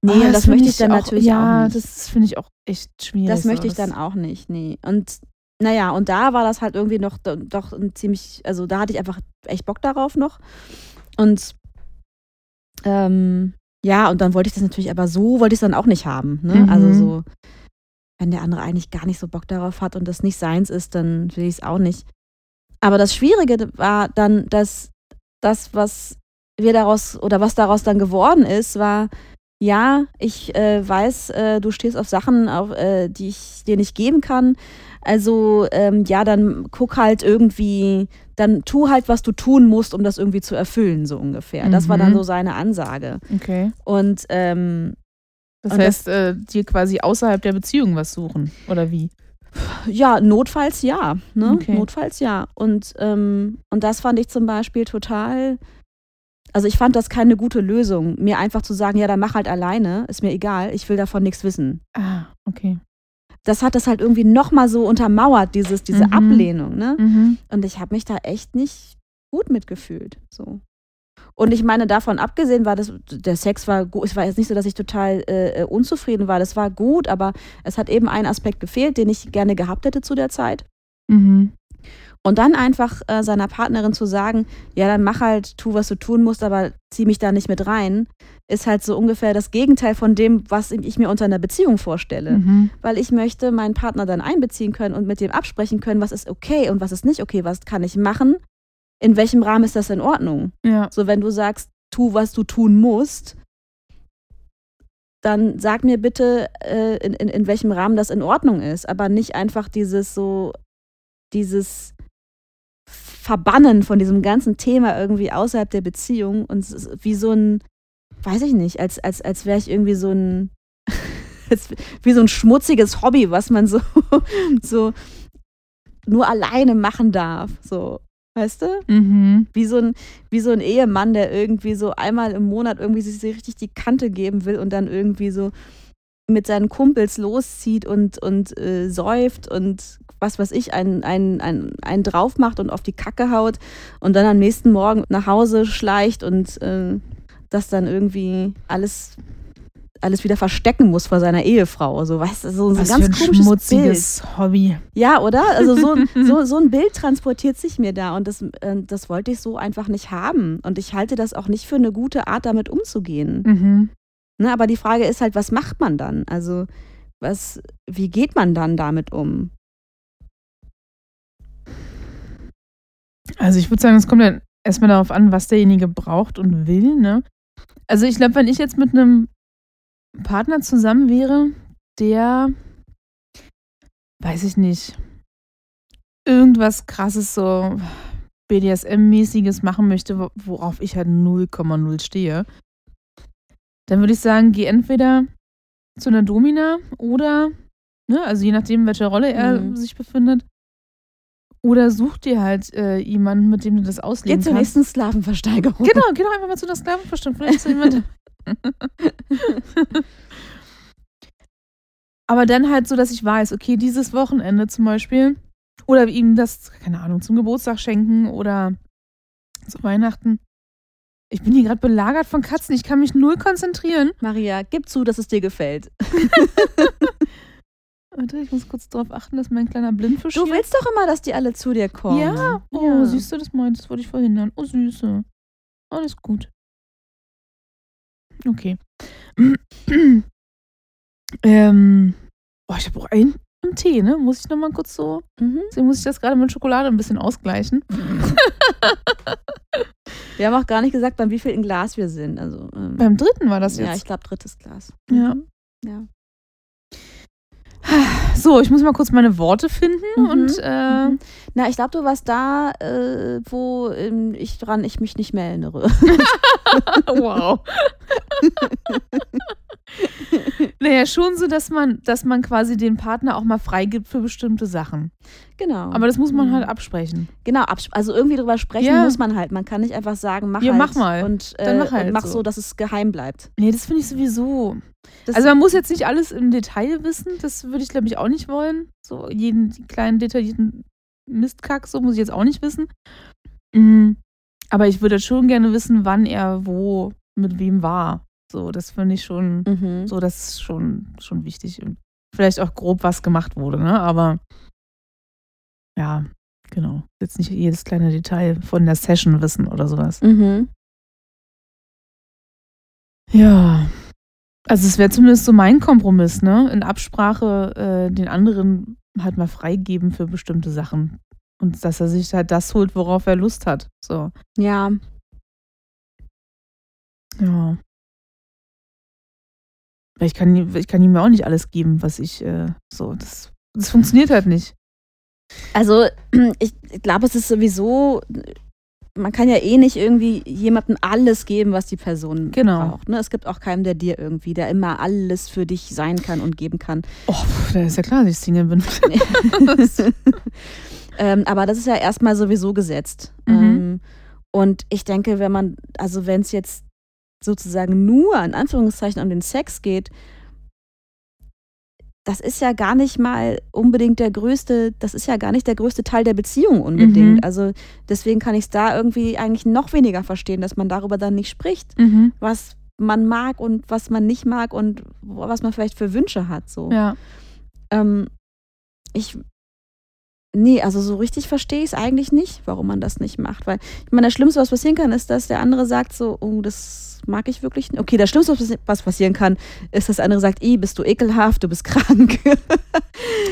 nee, und das, find möchte ich dann auch, natürlich ja, auch nicht. das finde ich auch echt schwierig. Das möchte ich dann auch nicht, nee. Und naja, und da war das halt irgendwie noch do- doch ein ziemlich, also da hatte ich einfach echt Bock darauf noch. Und ähm, ja, und dann wollte ich das natürlich, aber so wollte ich es dann auch nicht haben. Ne? Mhm. Also so, wenn der andere eigentlich gar nicht so Bock darauf hat und das nicht seins ist, dann will ich es auch nicht. Aber das Schwierige war dann, dass das, was wir daraus oder was daraus dann geworden ist, war, ja, ich äh, weiß, äh, du stehst auf Sachen, auf, äh, die ich dir nicht geben kann. Also ähm, ja, dann guck halt irgendwie, dann tu halt, was du tun musst, um das irgendwie zu erfüllen, so ungefähr. Das war dann Mhm. so seine Ansage. Okay. Und ähm, Das Und das- heißt, äh, dir quasi außerhalb der Beziehung was suchen, oder wie? ja, notfalls ja. Ne? Okay. Notfalls ja. Und, ähm, und das fand ich zum Beispiel total. Also ich fand das keine gute Lösung, mir einfach zu sagen, ja, dann mach halt alleine, ist mir egal, ich will davon nichts wissen. Ah, okay. Das hat das halt irgendwie nochmal so untermauert, dieses, diese Mhm. Ablehnung, ne? Mhm. Und ich habe mich da echt nicht gut mitgefühlt. So. Und ich meine, davon abgesehen war das, der Sex war gut. Es war jetzt nicht so, dass ich total äh, unzufrieden war. Das war gut, aber es hat eben ein Aspekt gefehlt, den ich gerne gehabt hätte zu der Zeit. Mhm. Und dann einfach äh, seiner Partnerin zu sagen, ja, dann mach halt, tu, was du tun musst, aber zieh mich da nicht mit rein, ist halt so ungefähr das Gegenteil von dem, was ich mir unter einer Beziehung vorstelle. Mhm. Weil ich möchte meinen Partner dann einbeziehen können und mit dem absprechen können, was ist okay und was ist nicht okay, was kann ich machen in welchem Rahmen ist das in Ordnung? Ja. So, wenn du sagst, tu, was du tun musst, dann sag mir bitte, äh, in, in, in welchem Rahmen das in Ordnung ist, aber nicht einfach dieses so, dieses Verbannen von diesem ganzen Thema irgendwie außerhalb der Beziehung und es ist wie so ein, weiß ich nicht, als, als, als wäre ich irgendwie so ein, wie so ein schmutziges Hobby, was man so, so nur alleine machen darf. So, weißt du? Mhm. Wie so, ein, wie so ein Ehemann, der irgendwie so einmal im Monat irgendwie sich richtig die Kante geben will und dann irgendwie so mit seinen Kumpels loszieht und, und äh, säuft und was weiß ich, einen, einen, einen, einen drauf macht und auf die Kacke haut und dann am nächsten Morgen nach Hause schleicht und äh, das dann irgendwie alles, alles wieder verstecken muss vor seiner Ehefrau. So, weißt du, so, so ein Was ganz für ein komisches Bild. schmutziges Hobby. Ja, oder? Also so, so, so ein Bild transportiert sich mir da und das, äh, das wollte ich so einfach nicht haben. Und ich halte das auch nicht für eine gute Art, damit umzugehen. Mhm. Ne, aber die Frage ist halt, was macht man dann? Also, was, wie geht man dann damit um? Also ich würde sagen, es kommt ja erstmal darauf an, was derjenige braucht und will, ne? Also ich glaube, wenn ich jetzt mit einem Partner zusammen wäre, der, weiß ich nicht, irgendwas krasses, so BDSM-mäßiges machen möchte, wo- worauf ich halt 0,0 stehe, dann würde ich sagen, geh entweder zu einer Domina oder, ne, also je nachdem, welche Rolle er Mhm. sich befindet, oder such dir halt äh, jemanden, mit dem du das ausleben Geht zur kannst. nächsten Sklavenversteigerung. Genau, geh doch einfach mal zu einer Sklavenverstand. Vielleicht ist da jemand. Aber dann halt so, dass ich weiß, okay, dieses Wochenende zum Beispiel, oder ihm das, keine Ahnung, zum Geburtstag schenken oder zu Weihnachten. Ich bin hier gerade belagert von Katzen, ich kann mich null konzentrieren. Maria, gib zu, dass es dir gefällt. Warte, ich muss kurz darauf achten, dass mein kleiner Blindfisch Du willst doch immer, dass die alle zu dir kommen. Ja, oh, Ja. siehst du, das meint, das wollte ich verhindern. Oh, Süße. Alles gut. Okay. ähm, oh, ich habe auch einen im Tee, ne? Muss ich nochmal kurz so. Mhm. Deswegen muss ich das gerade mit Schokolade ein bisschen ausgleichen. Wir haben auch gar nicht gesagt, beim wievielten Glas wir sind. Also, ähm, Beim dritten war das ja, jetzt. ich glaube, drittes Glas. Ja. Mhm. Ja. So, ich muss mal kurz meine Worte finden Mhm. und äh, Mhm. Na, ich glaube, du warst da, äh, wo ähm, ich dran ich mich nicht mehr erinnere. wow. naja, schon so, dass man, dass man quasi den Partner auch mal freigibt für bestimmte Sachen. genau. Aber das muss man Mhm. halt absprechen. Genau, abs- also irgendwie drüber sprechen Ja. muss man halt. Man kann nicht einfach sagen, mach Ja, halt mach mal. und, äh, Dann mach halt und mach so. so. dass es geheim bleibt. Nee, das finde ich sowieso. Das, Also man muss jetzt nicht alles im Detail wissen, das würde ich glaube ich auch nicht wollen. So jeden kleinen detaillierten Mistkack, so muss ich jetzt auch nicht wissen. Mhm. Aber ich würde schon gerne wissen, wann er wo mit wem war. So, das finde ich schon, mhm. so, das ist schon, schon wichtig. Und vielleicht auch grob, was gemacht wurde, ne? Aber ja, genau. Jetzt nicht jedes kleine Detail von der Session wissen oder sowas. Mhm. Ja. Also es wäre zumindest so mein Kompromiss, ne? In Absprache äh, den anderen halt mal freigeben für bestimmte Sachen. Und dass er sich halt das holt, worauf er Lust hat. So. Ja, Ja. Weil ich kann, ihm- ich kann ihm ja auch nicht alles geben, was ich äh, so. Das, das funktioniert halt nicht. also ich glaube, es ist sowieso, man kann ja eh nicht irgendwie jemandem alles geben, was die Person Genau. braucht. Ne? Es gibt auch keinen, der dir irgendwie, der immer alles für dich sein kann und geben kann. Oh, da ist ja klar, dass ich Single bin. ähm, aber das ist ja erstmal sowieso gesetzt. Mhm. Ähm, und ich denke, wenn man, also wenn es jetzt sozusagen nur in Anführungszeichen um den Sex geht, das ist ja gar nicht mal unbedingt der größte, das ist ja gar nicht der größte Teil der Beziehung unbedingt. Mhm. Also deswegen kann ich es da irgendwie eigentlich noch weniger verstehen, dass man darüber dann nicht spricht, mhm. was man mag und was man nicht mag und was man vielleicht für Wünsche hat. So. Ja. Ähm, ich Nee, also so richtig verstehe ich es eigentlich nicht, warum man das nicht macht. Weil, ich meine, das Schlimmste, was passieren kann, ist, dass der andere sagt so, oh, das mag ich wirklich nicht. Okay, das Schlimmste, was passi- was passieren kann, ist, dass der andere sagt, ih, bist du ekelhaft, du bist krank.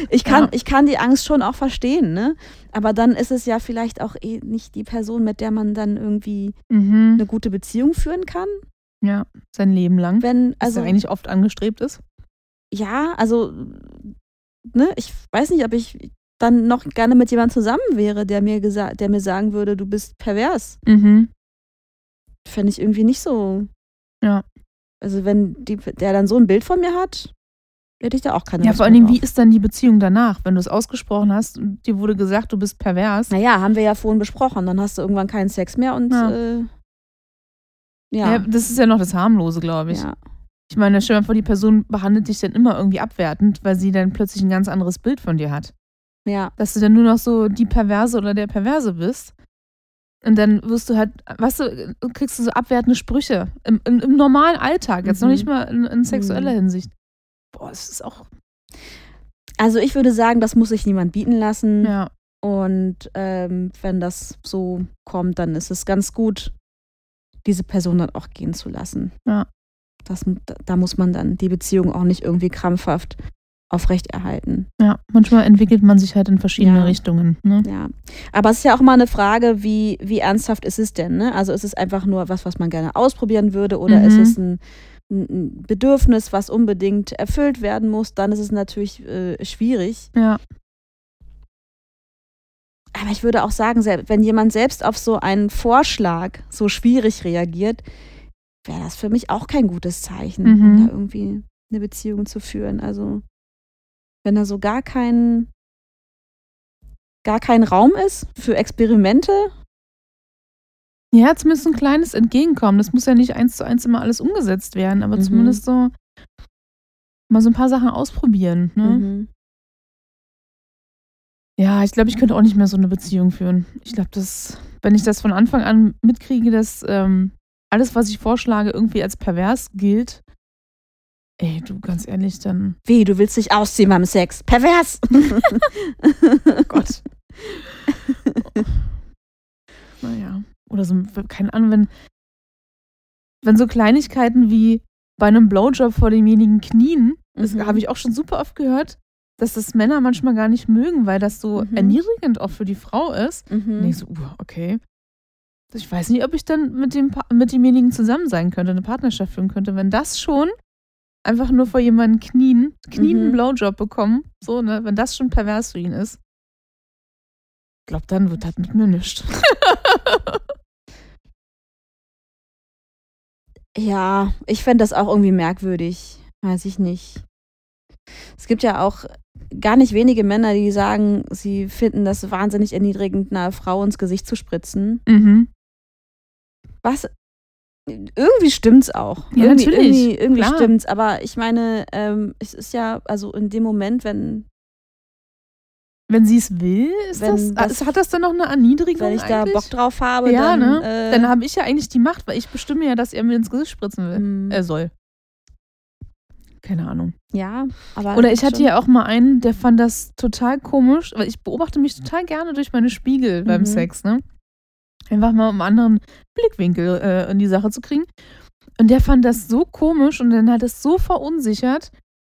ich, kann, Ja. ich kann die Angst schon auch verstehen, ne? Aber dann ist es ja vielleicht auch eh nicht die Person, mit der man dann irgendwie Mhm. eine gute Beziehung führen kann. Ja, sein Leben lang. Wenn, Also, also, was ja eigentlich oft angestrebt ist. ja, also, ne, ich weiß nicht, ob ich dann noch gerne mit jemandem zusammen wäre, der mir gesagt, der mir sagen würde, du bist pervers. Mhm. Fände ich irgendwie nicht so. Ja. Also wenn die, der dann so ein Bild von mir hat, hätte ich da auch keine Ja, Lust vor allen Dingen, wie ist dann die Beziehung danach, wenn du es ausgesprochen hast und dir wurde gesagt, du bist pervers? Naja, haben wir ja vorhin besprochen. Dann hast du irgendwann keinen Sex mehr und Ja. äh, Ja. ja. das ist ja noch das harmlose, glaube ich. ja. Ich meine, stell dir mal vor, die Person behandelt dich dann immer irgendwie abwertend, weil sie dann plötzlich ein ganz anderes Bild von dir hat. Ja. Dass du dann nur noch so die Perverse oder der Perverse bist. Und dann wirst du halt, weißt du, kriegst du so abwertende Sprüche im, im, im normalen Alltag, jetzt noch Mhm. nicht mal in, in sexueller Mhm. Hinsicht. Boah, das ist auch, Also ich würde sagen, das muss sich niemand bieten lassen. ja, Und ähm, wenn das so kommt, dann ist es ganz gut, diese Person dann auch gehen zu lassen. Ja. Das, da muss man dann die Beziehung auch nicht irgendwie krampfhaft aufrechterhalten. ja. Manchmal entwickelt man sich halt in verschiedene Ja. Richtungen. Ne? Ja. Aber es ist ja auch mal eine Frage, wie, wie ernsthaft ist es denn? Ne? Also ist es einfach nur was, was man gerne ausprobieren würde oder Mhm. ist es ein, ein Bedürfnis, was unbedingt erfüllt werden muss? Dann ist es natürlich äh, schwierig. Ja, Aber ich würde auch sagen, wenn jemand selbst auf so einen Vorschlag so schwierig reagiert, wäre das für mich auch kein gutes Zeichen, Mhm. um da irgendwie eine Beziehung zu führen. Also wenn da so gar kein, gar kein Raum ist für Experimente, Ja, zumindest ein kleines Entgegenkommen. Das muss ja nicht eins zu eins immer alles umgesetzt werden, aber Mhm. zumindest so mal so ein paar Sachen ausprobieren. Ne? mhm. Ja, ich glaube, ich könnte auch nicht mehr so eine Beziehung führen. Ich glaube, dass, wenn ich das von Anfang an mitkriege, dass ähm, alles, was ich vorschlage, irgendwie als pervers gilt, ey, du, ganz ehrlich, dann, wie, du willst dich ausziehen beim Sex. Pervers! oh Gott. naja. Oder so, keine Ahnung, wenn, wenn so Kleinigkeiten wie bei einem Blowjob vor demjenigen Knien, das Mhm. habe ich auch schon super oft gehört, dass das Männer manchmal gar nicht mögen, weil das so Mhm. erniedrigend auch für die Frau ist. Und Mhm. ich so, uh, okay. Ich weiß nicht, ob ich dann mit, dem, Pa- mit demjenigen zusammen sein könnte, eine Partnerschaft führen könnte. Wenn das schon einfach nur vor jemanden knien, knien einen Mhm. Blowjob bekommen, so, ne, wenn das schon pervers für ihn ist, ich glaube, dann wird das mit mir nichts. Ja, ich fände das auch irgendwie merkwürdig. Weiß ich nicht. Es gibt ja auch gar nicht wenige Männer, die sagen, sie finden das wahnsinnig erniedrigend, einer Frau ins Gesicht zu spritzen. Mhm. Was? Irgendwie stimmt's auch. Ja, irgendwie, natürlich, Irgendwie, irgendwie klar. stimmt's. Aber ich meine, ähm, es ist ja, also in dem Moment, wenn, Wenn sie es will, ist das, das- hat das dann noch eine Erniedrigung wenn ich da eigentlich? Bock drauf habe, Ja, dann. ne? Äh, Dann habe ich ja eigentlich die Macht, weil ich bestimme ja, dass er mir ins Gesicht spritzen will. mm, Er soll. Keine Ahnung. ja, aber. Oder ich schon- hatte ja auch mal einen, der fand das total komisch, weil ich beobachte mich total gerne durch meine Spiegel beim Mhm. Sex, ne? Einfach mal um einen anderen Blickwinkel äh, in die Sache zu kriegen. Und der fand das so komisch und dann hat es so verunsichert,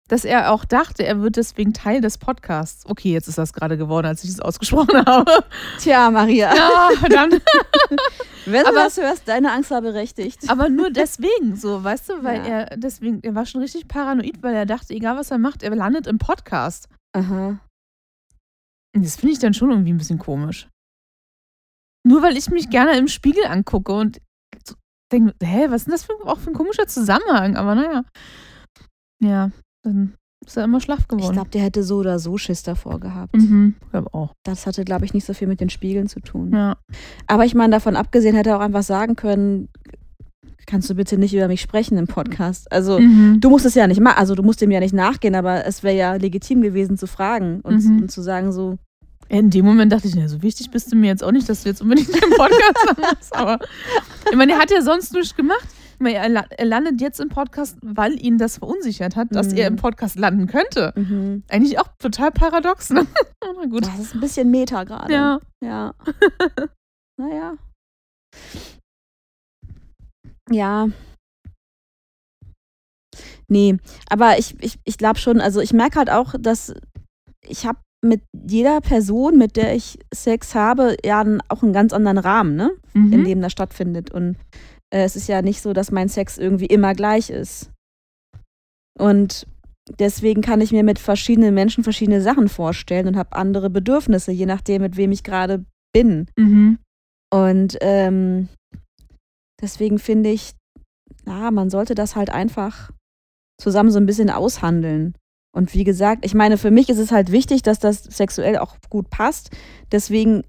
dass er auch dachte, er wird deswegen Teil des Podcasts. Okay, jetzt ist das gerade geworden, als ich es ausgesprochen habe. Tja, Maria, Ja, verdammt. wenn du aber- das hörst, deine Angst war berechtigt. Aber nur deswegen, so, weißt du, weil Ja. er deswegen, er war schon richtig paranoid, weil er dachte, egal was er macht, er landet im Podcast. Aha. Das finde ich dann schon irgendwie ein bisschen komisch. Nur weil ich mich gerne im Spiegel angucke und denke, hä, was ist denn das für, auch für ein komischer Zusammenhang? Aber naja. Ja, dann ist er immer schlaff Ich geworden. glaube, der hätte so oder so Schiss davor gehabt. mhm, ich glaube auch. Das hatte, glaube ich, nicht so viel mit den Spiegeln zu tun. Ja. Aber ich meine, davon abgesehen hätte er auch einfach sagen können, kannst du bitte nicht über mich sprechen im Podcast. Also Mhm. du musst es ja nicht machen, also du musst dem ja nicht nachgehen, aber es wäre ja legitim gewesen zu fragen und, Mhm. und zu sagen so, In dem Moment dachte ich, na, so wichtig bist du mir jetzt auch nicht, dass du jetzt unbedingt den Podcast machst. Aber ich meine, er hat ja sonst nichts gemacht. Weil Er, er landet jetzt im Podcast, weil ihn das verunsichert hat, dass Mhm. er im Podcast landen könnte. Mhm. Eigentlich auch total paradox. Ne? Na gut. Das ist ein bisschen Meta gerade. Ja. Ja. naja. Ja. Nee, aber ich, ich, ich glaube schon, also ich merke halt auch, dass ich habe mit jeder Person, mit der ich Sex habe, ja auch einen ganz anderen Rahmen, ne? Mhm. in dem das stattfindet. Und äh, es ist ja nicht so, dass mein Sex irgendwie immer gleich ist. Und deswegen kann ich mir mit verschiedenen Menschen verschiedene Sachen vorstellen und habe andere Bedürfnisse, je nachdem, mit wem ich gerade bin. Mhm. Und ähm, deswegen finde ich, ja, man sollte das halt einfach zusammen so ein bisschen aushandeln. Und wie gesagt, ich meine, für mich ist es halt wichtig, dass das sexuell auch gut passt. Deswegen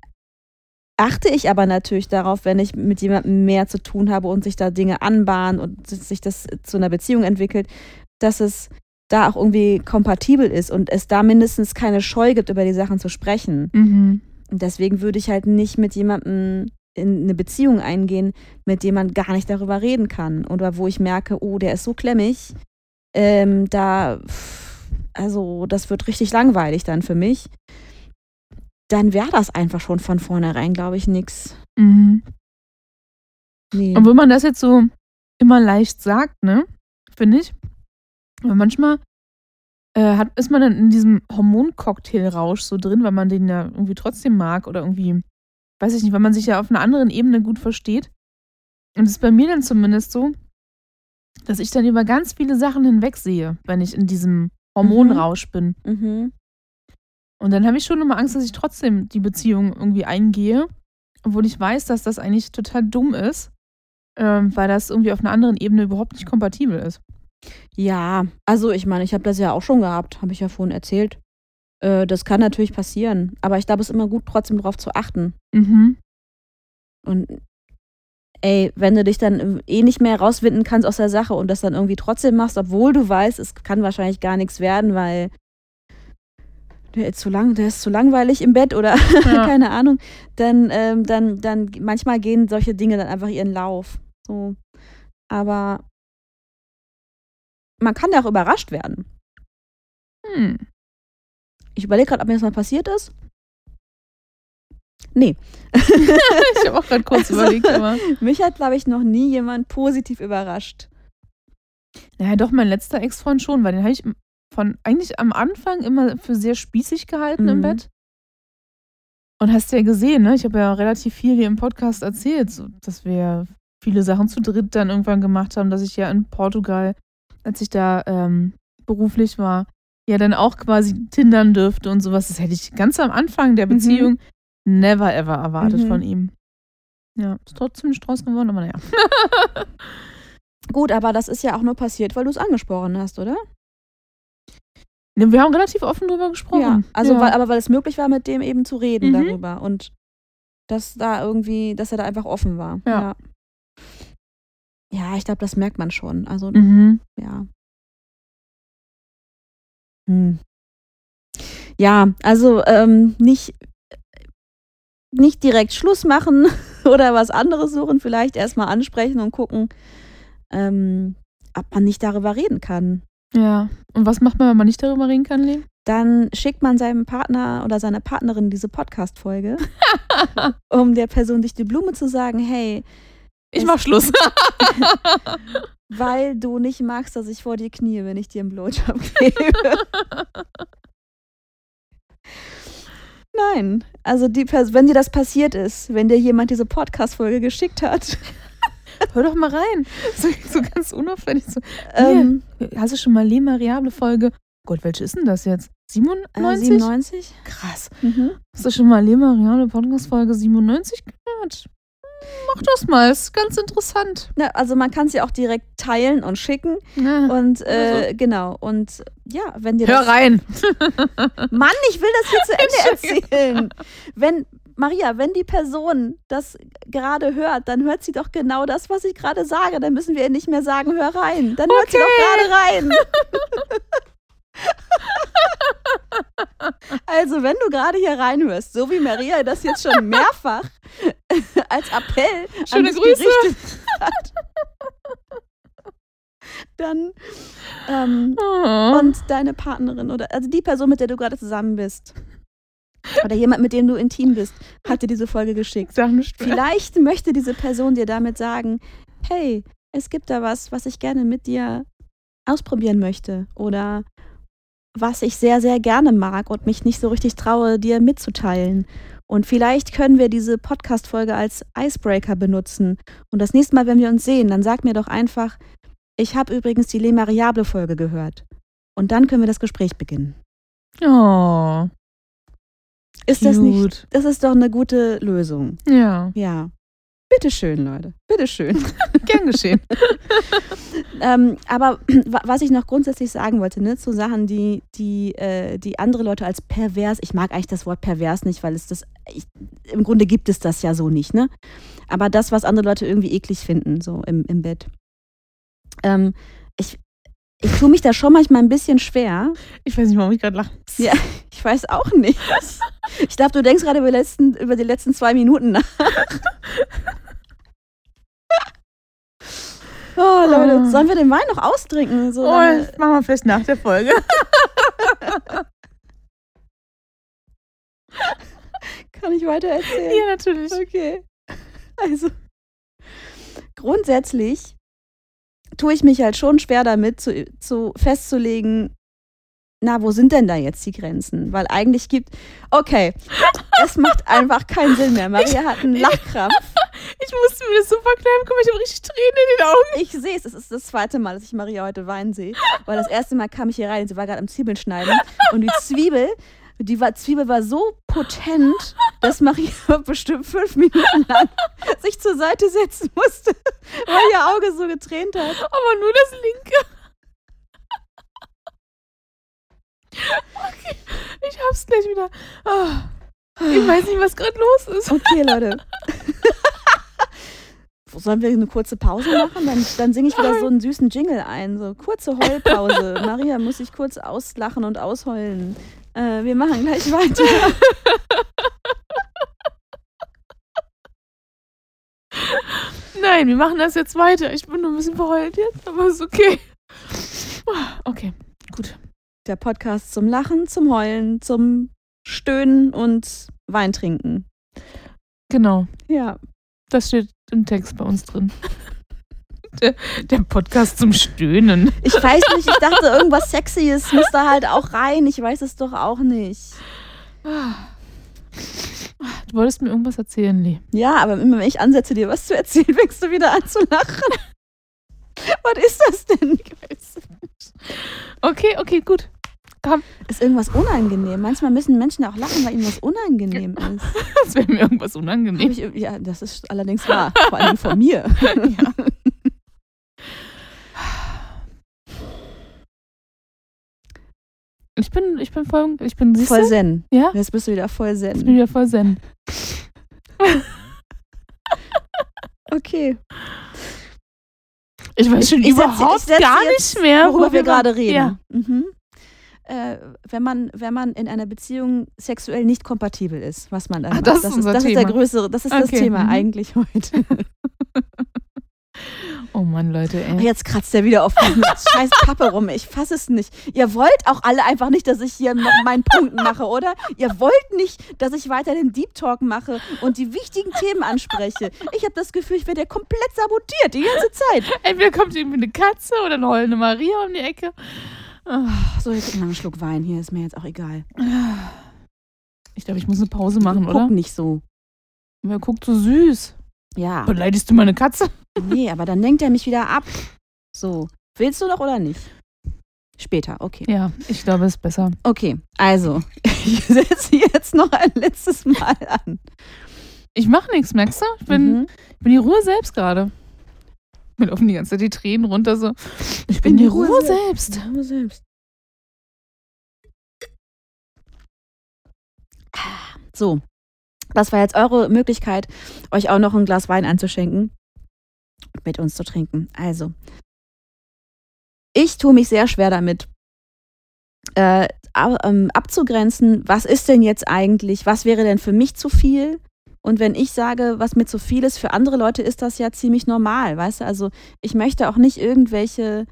achte ich aber natürlich darauf, wenn ich mit jemandem mehr zu tun habe und sich da Dinge anbahnen und sich das zu einer Beziehung entwickelt, dass es da auch irgendwie kompatibel ist und es da mindestens keine Scheu gibt, über die Sachen zu sprechen. Mhm. Und deswegen würde ich halt nicht mit jemandem in eine Beziehung eingehen, mit dem man gar nicht darüber reden kann. Oder wo ich merke, oh, der ist so klemmig. Ähm, da, pff, also, das wird richtig langweilig dann für mich. Dann wäre das einfach schon von vornherein, glaube ich, nix. Mhm. Nee. Und wenn man das jetzt so immer leicht sagt, ne, finde ich, aber manchmal äh, hat, ist man dann in diesem Hormoncocktailrausch so drin, weil man den ja irgendwie trotzdem mag oder irgendwie, weiß ich nicht, weil man sich ja auf einer anderen Ebene gut versteht. Und es ist bei mir dann zumindest so, dass ich dann über ganz viele Sachen hinwegsehe, wenn ich in diesem Hormonrausch bin. Mhm. Und dann habe ich schon immer Angst, dass ich trotzdem die Beziehung irgendwie eingehe, obwohl ich weiß, dass das eigentlich total dumm ist, ähm, weil das irgendwie auf einer anderen Ebene überhaupt nicht kompatibel ist. Ja, also ich meine, ich habe das ja auch schon gehabt, habe ich ja vorhin erzählt. Äh, das kann natürlich passieren. Aber ich glaube, es ist immer gut, trotzdem darauf zu achten. Mhm. Und ey, wenn du dich dann eh nicht mehr rauswinden kannst aus der Sache und das dann irgendwie trotzdem machst, obwohl du weißt, es kann wahrscheinlich gar nichts werden, weil der ist zu lang, der ist zu langweilig im Bett oder Ja. keine Ahnung, dann, ähm, dann, dann manchmal gehen solche Dinge dann einfach ihren Lauf. So. Aber man kann ja auch überrascht werden. Hm. Ich überlege gerade, ob mir das mal passiert ist. Nee. Ich habe auch gerade kurz Also- überlegt, aber. Mich hat, glaube ich, noch nie jemand positiv überrascht. Naja, doch, mein letzter Ex-Freund schon, weil den habe ich von eigentlich am Anfang immer für sehr spießig gehalten im Mhm. Bett. Und hast ja gesehen, ne? Ich habe ja relativ viel hier im Podcast erzählt, so, dass wir viele Sachen zu dritt dann irgendwann gemacht haben, dass ich ja in Portugal, als ich da ähm, beruflich war, ja dann auch quasi tindern dürfte und sowas. Das hätte ich ganz am Anfang der Mhm. Never ever erwartet Mhm. von ihm. Ja, ist trotzdem nicht draus geworden, aber naja. Gut, aber das ist ja auch nur passiert, weil du es angesprochen hast, oder? Ne, Wir haben relativ offen drüber gesprochen. Ja. Also, ja. Weil, aber weil es möglich war, mit dem eben zu reden Mhm. darüber und dass da irgendwie, dass er da einfach offen war. Ja. Ja, ja ich glaube, das merkt man schon. Also, Mhm. ja. Hm. Ja, also ähm, nicht, nicht direkt Schluss machen oder was anderes suchen, vielleicht erstmal ansprechen und gucken, ähm, ob man nicht darüber reden kann. Ja. Und was macht man, wenn man nicht darüber reden kann, Leben? Dann schickt man seinem Partner oder seiner Partnerin diese Podcast-Folge, um der Person durch die Blume zu sagen, hey, Ich mach Schluss. weil du nicht magst, dass ich vor dir knie, wenn ich dir einen Blowjob gebe. Nein, also die wenn dir das passiert ist, wenn dir jemand diese Podcast-Folge geschickt hat, Hör doch mal rein. So, so ganz unauffällig. So. ähm, Hast du schon mal Le Mariable Folge? Gott, welche ist denn das jetzt? 97? äh, 97. Krass. Mhm. Hast du schon mal Le Mariable Podcast Folge 97 gehört? Mach das mal, ist ganz interessant. Na, also man kann es ja auch direkt teilen und schicken Ja. und äh, Also. genau und ja, wenn dir Hör das rein. Mann, ich will das hier zu Ende erzählen. Wenn, Maria, wenn die Person das gerade hört, dann hört sie doch genau das, was ich gerade sage. Dann müssen wir ihr nicht mehr sagen, hör rein. Dann hört sie doch gerade rein. also, wenn du gerade hier reinhörst, so wie Maria das jetzt schon mehrfach als Appell Schöne an dich Grüße. gerichtet hat, dann ähm, Oh. und deine Partnerin oder also die Person, mit der du gerade zusammen bist oder jemand, mit dem du intim bist, hat dir diese Folge geschickt. Vielleicht möchte diese Person dir damit sagen, hey, es gibt da was, was ich gerne mit dir ausprobieren möchte oder was ich sehr, sehr gerne mag und mich nicht so richtig traue, dir mitzuteilen. Und vielleicht können wir diese Podcast-Folge als Icebreaker benutzen. Und das nächste Mal, wenn wir uns sehen, dann sag mir doch einfach, ich habe übrigens die Le Mariable-Folge gehört. Und dann können wir das Gespräch beginnen. Oh, Ist das nicht? cute. Das ist doch eine gute Lösung. Ja, Ja. Bitteschön, Leute. Bitteschön. gern geschehen. ähm, aber wa- was ich noch grundsätzlich sagen wollte, ne, zu Sachen, die, die, äh, die andere Leute als pervers, ich mag eigentlich das Wort pervers nicht, weil es das, ich, im Grunde gibt es das ja so nicht, ne? Aber das, was andere Leute irgendwie eklig finden, so im, im Bett. Ähm, ich, ich tue mich da schon manchmal ein bisschen schwer. Ich weiß nicht, warum ich gerade lache. Ja. Ich weiß auch nicht. Ich glaube, du denkst gerade über, die letzten- über die letzten zwei Minuten nach. Oh, Leute, Oh. sollen wir den Wein noch austrinken? So Oh, das machen wir vielleicht nach der Folge. Kann ich weiter erzählen? ja, natürlich. Okay. Also, grundsätzlich tue ich mich halt schon schwer damit, zu, zu festzulegen, na, wo sind denn da jetzt die Grenzen? Weil eigentlich gibt, okay, es macht einfach keinen Sinn mehr. Maria hat einen Lachkrampf. Ich musste mir das so verkneifen. Guck mal, ich habe richtig Tränen in den Augen. Ich sehe es, es ist das zweite Mal, dass ich Maria heute weinen sehe. Weil das erste Mal kam ich hier rein, sie war gerade am Zwiebeln schneiden. Und die Zwiebel, die war, Zwiebel war so potent, dass Maria bestimmt fünf Minuten lang sich zur Seite setzen musste, weil ihr Auge so getränt hat. Aber nur das linke. Okay, ich hab's gleich wieder. Ah, Ich weiß nicht, was gerade los ist. Okay, Leute. Sollen wir eine kurze Pause machen? Dann, dann singe ich wieder so einen süßen Jingle ein. So kurze Heulpause. Maria muss sich kurz auslachen und ausheulen. Äh, wir machen gleich weiter. Nein, wir machen das jetzt weiter. Ich bin nur ein bisschen verheult jetzt, aber ist okay. Okay, gut. Der Podcast zum Lachen, zum Heulen, zum Stöhnen und Wein trinken. Genau, Ja. das steht im Text bei uns drin. Der, der Podcast zum Stöhnen. Ich weiß nicht, ich dachte, irgendwas Sexyes muss da halt auch rein. Ich weiß es doch auch nicht. Du wolltest mir irgendwas erzählen, Lee. Ja, aber immer wenn ich ansetze, dir was zu erzählen, fängst du wieder an zu lachen. Was ist das denn? Okay, okay, gut. Ist irgendwas unangenehm? Manchmal müssen Menschen auch lachen, weil ihnen was unangenehm ist. Das wäre mir irgendwas unangenehm. ich, ja, das ist allerdings wahr. Vor allem von mir. Ja. Ich bin, ich bin voll, ich bin, siehst Voll zen. Ja? Jetzt bist du wieder voll Ich bin zen. wieder voll zen. Okay. Ich weiß schon Ich- ich setz- überhaupt ich setz gar jetzt, nicht mehr, Worüber wir gerade reden. Ja. Mhm. Äh, wenn, man, wenn man in einer Beziehung sexuell nicht kompatibel ist, was man dann Ah, macht. das ist das, unser das ist der Thema. größere, das ist das Okay, Thema mhm. eigentlich heute. Oh Mann, Leute, ey. Jetzt kratzt er wieder auf diesem scheiß Pappe rum. Ich fasse es nicht. Ihr wollt auch alle einfach nicht, dass ich hier noch meinen Punkt mache, oder? Ihr wollt nicht, dass ich weiter den Deep Talk mache und die wichtigen Themen anspreche. Ich habe das Gefühl, ich werde ja komplett sabotiert die ganze Zeit. Entweder kommt irgendwie eine Katze oder eine heulende Maria um die Ecke. Ah, So, jetzt noch einen Schluck Wein. Hier ist mir jetzt auch egal. Ich glaube, ich muss eine Pause machen, oder? Guck nicht so. Wer guckt so süß? Ja. Beleidigst du meine Katze? Nee, aber dann lenkt er mich wieder ab. So. Willst du noch oder nicht? Später, okay. Ja, ich glaube, es ist besser. Okay, also, ich setze jetzt noch ein letztes Mal an. Ich mache nichts, merkst du? Ich bin, Mhm. ich bin die Ruhe selbst gerade. Mir laufen die ganze Zeit die Tränen runter so. Ich bin die Ruhe selbst. Ruhe selbst. So, das war jetzt eure Möglichkeit, euch auch noch ein Glas Wein einzuschenken, mit uns zu trinken. Also, ich tue mich sehr schwer damit, äh, ähm, abzugrenzen, was ist denn jetzt eigentlich, was wäre denn für mich zu viel? Und wenn ich sage, was mir zu viel ist, für andere Leute ist das ja ziemlich normal, weißt du? Also ich möchte auch nicht irgendwelche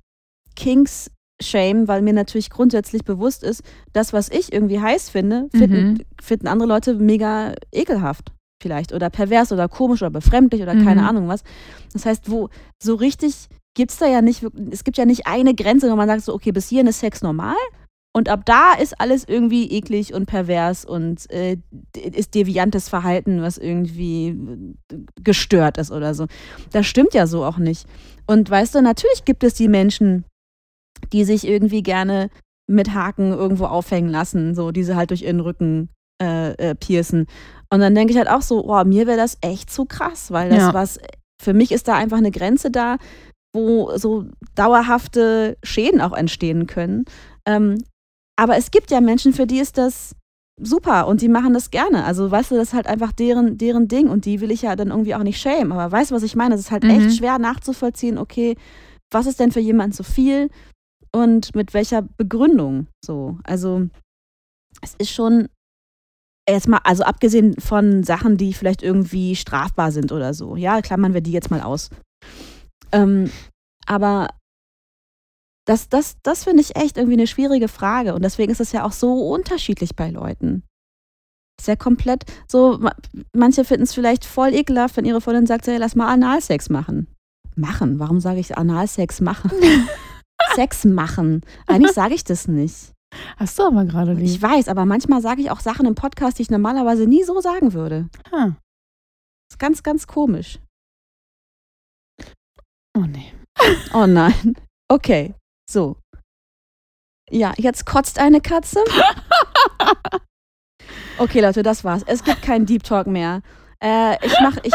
Kinks shame, weil mir natürlich grundsätzlich bewusst ist, das, was ich irgendwie heiß finde, finden, Mhm. finden andere Leute mega ekelhaft vielleicht oder pervers oder komisch oder befremdlich oder keine Mhm. Ahnung was. Das heißt, wo so richtig gibt es da ja nicht, es gibt ja nicht eine Grenze, wo man sagt so, okay, bis hierhin ist Sex normal und ab da ist alles irgendwie eklig und pervers und äh, ist deviantes Verhalten, was irgendwie äh, gestört ist oder so. Das stimmt ja so auch nicht. Und weißt du, natürlich gibt es die Menschen, die sich irgendwie gerne mit Haken irgendwo aufhängen lassen, so diese halt durch ihren Rücken äh, äh, piercen. Und dann denke ich halt auch so, oh, mir wäre das echt zu krass, weil das Ja. was, für mich ist da einfach eine Grenze da, wo so dauerhafte Schäden auch entstehen können. Ähm, aber es gibt ja Menschen, für die ist das super und die machen das gerne. Also weißt du, das ist halt einfach deren, deren Ding und die will ich ja dann irgendwie auch nicht schämen. Aber weißt du, was ich meine? Es ist halt Mhm. echt schwer nachzuvollziehen, okay, was ist denn für jemanden zu viel und mit welcher Begründung so. Also es ist schon jetzt mal, also abgesehen von Sachen, die vielleicht irgendwie strafbar sind oder so. Ja, klammern wir die jetzt mal aus. Ähm, aber das, das, das finde ich echt irgendwie eine schwierige Frage. Und deswegen ist es ja auch so unterschiedlich bei Leuten. Ist ja komplett so, ma- manche finden es vielleicht voll ekelhaft, wenn ihre Freundin sagt, hey, lass mal Analsex machen. Machen? Warum sage ich Analsex machen? Sex machen. Eigentlich sage ich das nicht. Hast du aber gerade Ich lieb. weiß, aber manchmal sage ich auch Sachen im Podcast, die ich normalerweise nie so sagen würde. Ah. ist ganz, ganz komisch. Oh nee. Oh nein. Okay, so. Ja, jetzt kotzt eine Katze. Okay, Leute, das war's. Es gibt keinen Deep Talk mehr. Äh, ich mach, ich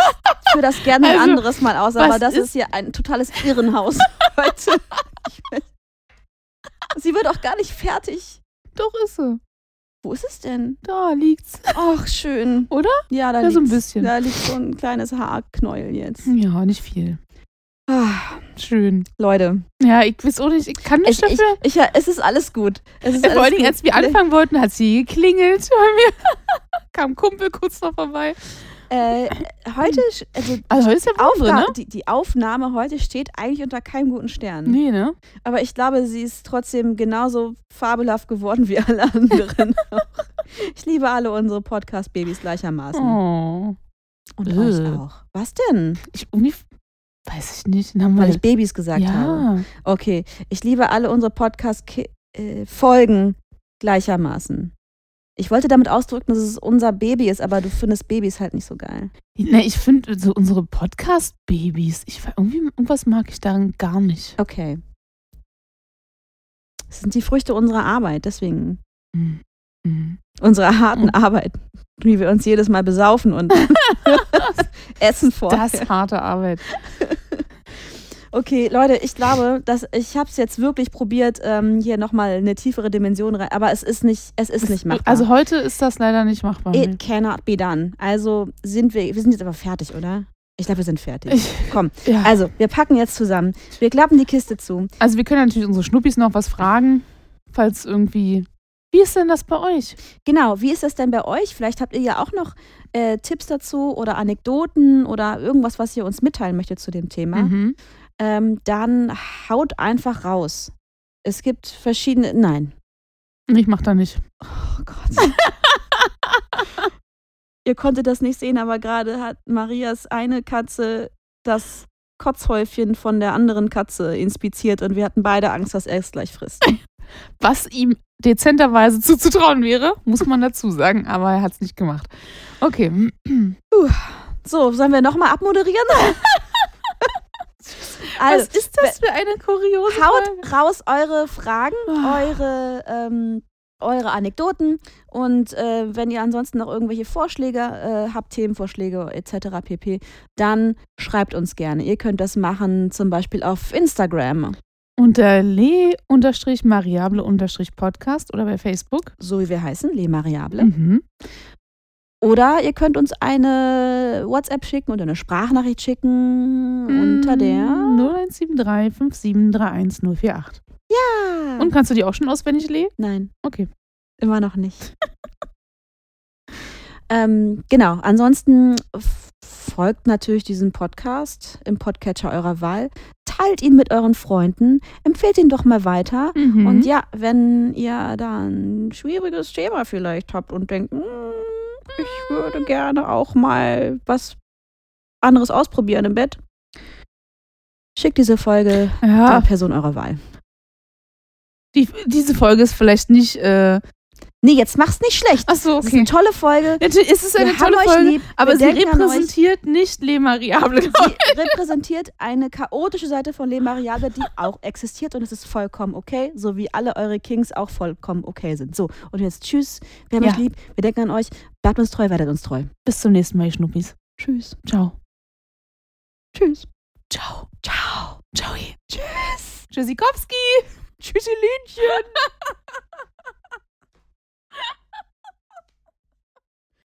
führe das gerne ein Also, anderes Mal aus, aber das ist ist- hier ein totales Irrenhaus heute. Sie wird auch gar nicht fertig. Doch ist sie. Wo ist es denn? Da liegt's. Ach, schön. Oder? Ja, da Ja, so ein bisschen. Da liegt so ein kleines Haarknäuel jetzt. Ja, nicht viel. Ah, Schön. Leute, Ja, ich weiß auch nicht, ich kann ich, nicht ich, dafür. ich, ja, es ist alles gut. Es ist Ja, vor allen Dingen, als wir anfangen wollten, hat sie geklingelt bei mir. Kam Kumpel kurz noch vorbei. Äh, heute, also Also heute ist ja Aufga ne? die, die Aufnahme heute steht eigentlich unter keinem guten Stern. Nee, ne? Aber ich glaube, sie ist trotzdem genauso fabelhaft geworden wie alle anderen. ich liebe alle unsere Podcast-Babys gleichermaßen. Oh. Und Äh. euch auch. Was denn? Ich irgendwie. Weiß ich nicht. Weil wir. ich Babys gesagt habe. ja. Okay. Ich liebe alle unsere Podcast-Folgen gleichermaßen. Ich wollte damit ausdrücken, dass es unser Baby ist, aber du findest Babys halt nicht so geil. Ne, ich finde so unsere Podcast-Babys, ich irgendwie, irgendwas mag ich daran gar nicht. Okay. Das sind die Früchte unserer Arbeit, deswegen Hm. Hm. unserer harten Mhm. Arbeit, wie wir uns jedes Mal besaufen und essen vor. Das ist harte Arbeit. Okay, Leute, ich glaube, dass ich habe es jetzt wirklich probiert, ähm, hier nochmal eine tiefere Dimension rein, aber es ist nicht, es ist nicht machbar. Also heute ist das leider nicht machbar. It cannot be done. Also sind wir, wir sind jetzt aber fertig, oder? Ich glaube, wir sind fertig. Ich, Komm, ja. also wir packen jetzt zusammen. Wir klappen die Kiste zu. Also wir können natürlich unsere Schnuppis noch was fragen, falls irgendwie. Wie ist denn das bei euch? Genau, wie ist das denn bei euch? Vielleicht habt ihr ja auch noch äh, Tipps dazu oder Anekdoten oder irgendwas, was ihr uns mitteilen möchtet zu dem Thema. Mhm. Ähm, dann haut einfach raus. Es gibt verschiedene. Nein. Ich mach da nicht. Oh Gott. ihr konntet das nicht sehen, aber gerade hat Marias eine Katze das Kotzhäufchen von der anderen Katze inspiziert und wir hatten beide Angst, dass er es gleich frisst. Was ihm dezenterweise zuzutrauen wäre, muss man dazu sagen, aber er hat es nicht gemacht. Okay. So, sollen wir nochmal abmoderieren? also, Was ist das für eine kuriose haut raus eure Fragen, Ah. eure, ähm, eure Anekdoten und äh, wenn ihr ansonsten noch irgendwelche Vorschläge äh, habt, Themenvorschläge etc. pp., dann schreibt uns gerne. Ihr könnt das machen, zum Beispiel auf Instagram, Unter le-mariable-podcast oder bei Facebook. so wie wir heißen, Le Mariable. Mhm. Oder ihr könnt uns eine WhatsApp schicken oder eine Sprachnachricht schicken unter der. 0173 5731 048. Ja. Und kannst du die auch schon auswendig lesen? Nein. Okay. Immer noch nicht. ähm, genau, ansonsten Folgt natürlich diesem Podcast im Podcatcher eurer Wahl. Teilt ihn mit euren Freunden. Empfehlt ihn doch mal weiter. Mhm. Und ja, wenn ihr da ein schwieriges Thema vielleicht habt und denkt, "Hm, ich würde gerne auch mal was anderes ausprobieren im Bett, schickt diese Folge ja, der Person eurer Wahl. die, diese Folge ist vielleicht nicht. Äh, Nee, jetzt mach's nicht schlecht. achso, Das ist okay. eine tolle Folge. Natürlich ist es eine Wir tolle Folge, lieb. aber sie repräsentiert nicht Le Mariable. Sie repräsentiert eine chaotische Seite von Le Mariable, die auch existiert und es ist vollkommen okay, so wie alle eure Kings auch vollkommen okay sind. So, und jetzt tschüss. Wir haben Ja. euch lieb. Wir denken an euch. Bleibt uns treu, werdet uns treu. Bis zum nächsten Mal, ihr Schnuppis. Tschüss. Ciao. Tschüss. Ciao. Ciao. Ciao. Tschüss. Tschüssikowski. Tschüssi, Lünchen.